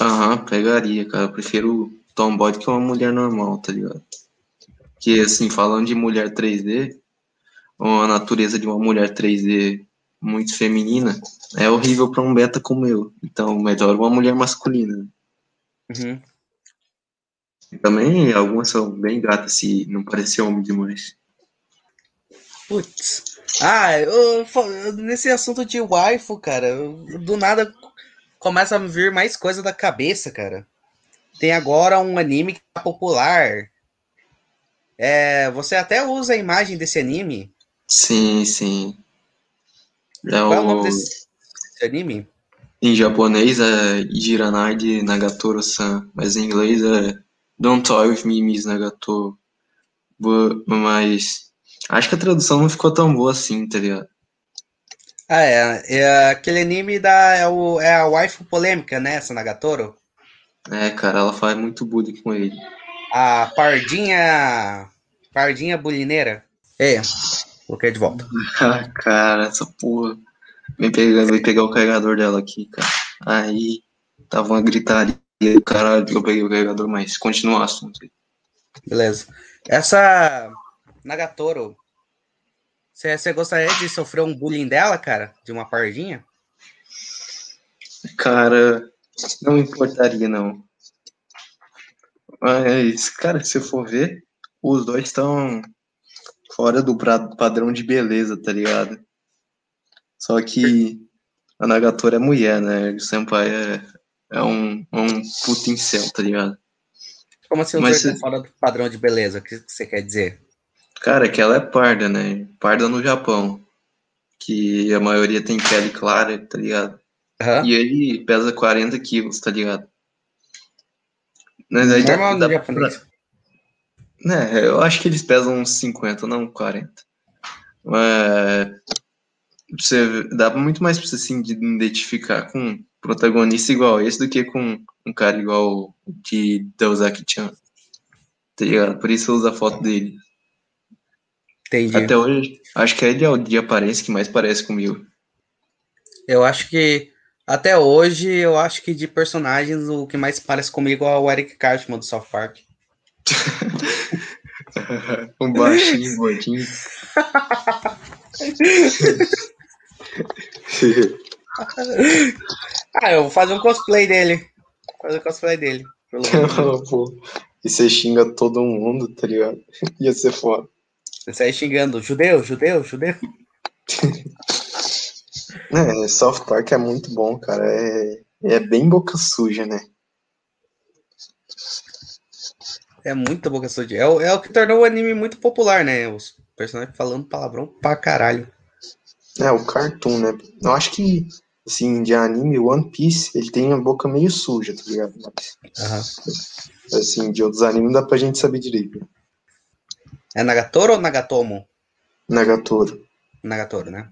Aham, pegaria, cara. Eu prefiro tomboy do que uma mulher normal, tá ligado? Que, assim, falando de mulher 3D, a natureza de uma mulher 3D muito feminina é horrível pra um beta como eu. Então, melhor uma mulher masculina. Uhum. Também algumas são bem gatas se não parecer homem demais. Putz. Ah, eu, nesse assunto de waifu, cara, eu- do nada começa a vir mais coisa da cabeça, cara. Tem agora um anime que tá popular. É, você até usa a imagem desse anime. Sim, sim. É Qual é o nome o... desse, anime? Em japonês é Jiranai de Nagatoro-san, mas em inglês é Don't Toy With Me, Miss Nagatoro. Mas acho que a tradução não ficou tão boa assim, tá ligado? Ah, é, é aquele anime da é, o, é a waifu polêmica, né, essa Nagatoro? É, cara, ela faz muito bullying com ele. A pardinha pardinha bulineira. É, coloquei de volta. Ah, cara, essa porra. Vem pegar, vem pegar o carregador dela aqui, cara. Aí tava uma gritaria do caralho que eu peguei o carregador, mas continua o assunto. Beleza. Essa Nagatoro, você gostaria de sofrer um bullying dela, cara? De uma pardinha? Cara, não me importaria, não. Mas, cara, se eu for ver, os dois estão fora do padrão de beleza, tá ligado? Só que a Nagatoro é mulher, né? O Senpai é, é um, um puto incel, tá ligado? Como assim os Mas estão fora do padrão de beleza? O que você quer dizer? Cara, que ela é parda, né? Parda no Japão. Que a maioria tem pele clara, tá ligado? Aham. E ele pesa 40 quilos, tá ligado? Mas aí dá- Normal dá japonês. pra- né, eu acho que eles pesam uns 50, não 40. Mas você dá muito mais pra você se identificar com um protagonista igual esse do que com um cara igual o de Deusaki-chan. Tá ligado? Por isso eu uso a foto dele. Entendi. Até hoje, acho que ele é o de aparência que mais parece comigo. Eu acho que até hoje, eu acho que de personagens o que mais parece comigo é o Eric Cartman do South Park. um baixinho, gordinho. Ah, eu vou fazer um cosplay dele. Fazer um cosplay dele. e você xinga todo mundo, tá ligado? Ia ser foda. Você sai xingando judeu, judeu, judeu. É, South Park é muito bom, cara. É, é bem boca suja, né? É muita boca suja. É, o- é o que tornou o anime muito popular, né? Os personagens falando palavrão pra caralho. É, o cartoon, né? Eu acho que, assim, de anime, One Piece, ele tem a boca meio suja, tá ligado? Mas, assim, de outros animes não dá pra gente saber direito. É Nagatoro ou Nagatomo? Nagatoro. Nagatoro, né?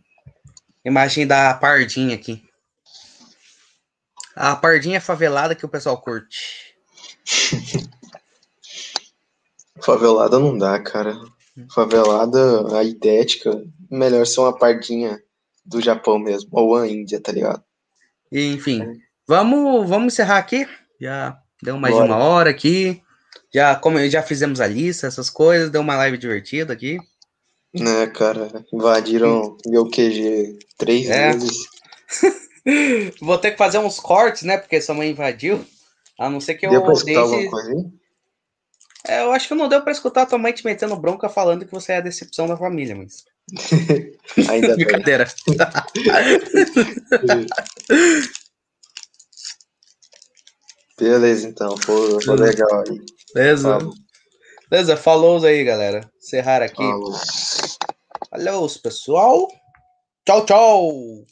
Imagem da Pardinha aqui. A Pardinha favelada que o pessoal curte. Favelada não dá, cara. Favelada, a idética, melhor ser uma pardinha do Japão mesmo, ou a Índia, tá ligado? Enfim, vamos, vamos encerrar aqui. Já deu mais de Bora. uma hora aqui. Já, como, já fizemos a lista, essas coisas. Deu uma live divertida aqui. Né, cara, invadiram meu QG três É. vezes. Vou ter que fazer uns cortes, né? Porque sua mãe invadiu. A não ser que eu Deu deixe. É, eu acho que não deu pra escutar tua mãe te metendo bronca falando que você é a decepção da família, mas. Ainda bem. Brincadeira. Beleza, então, foi, foi legal aí. Beleza? Falou. Beleza, falou aí, galera. Encerrar aqui. Falou. Falou, pessoal. Tchau, tchau.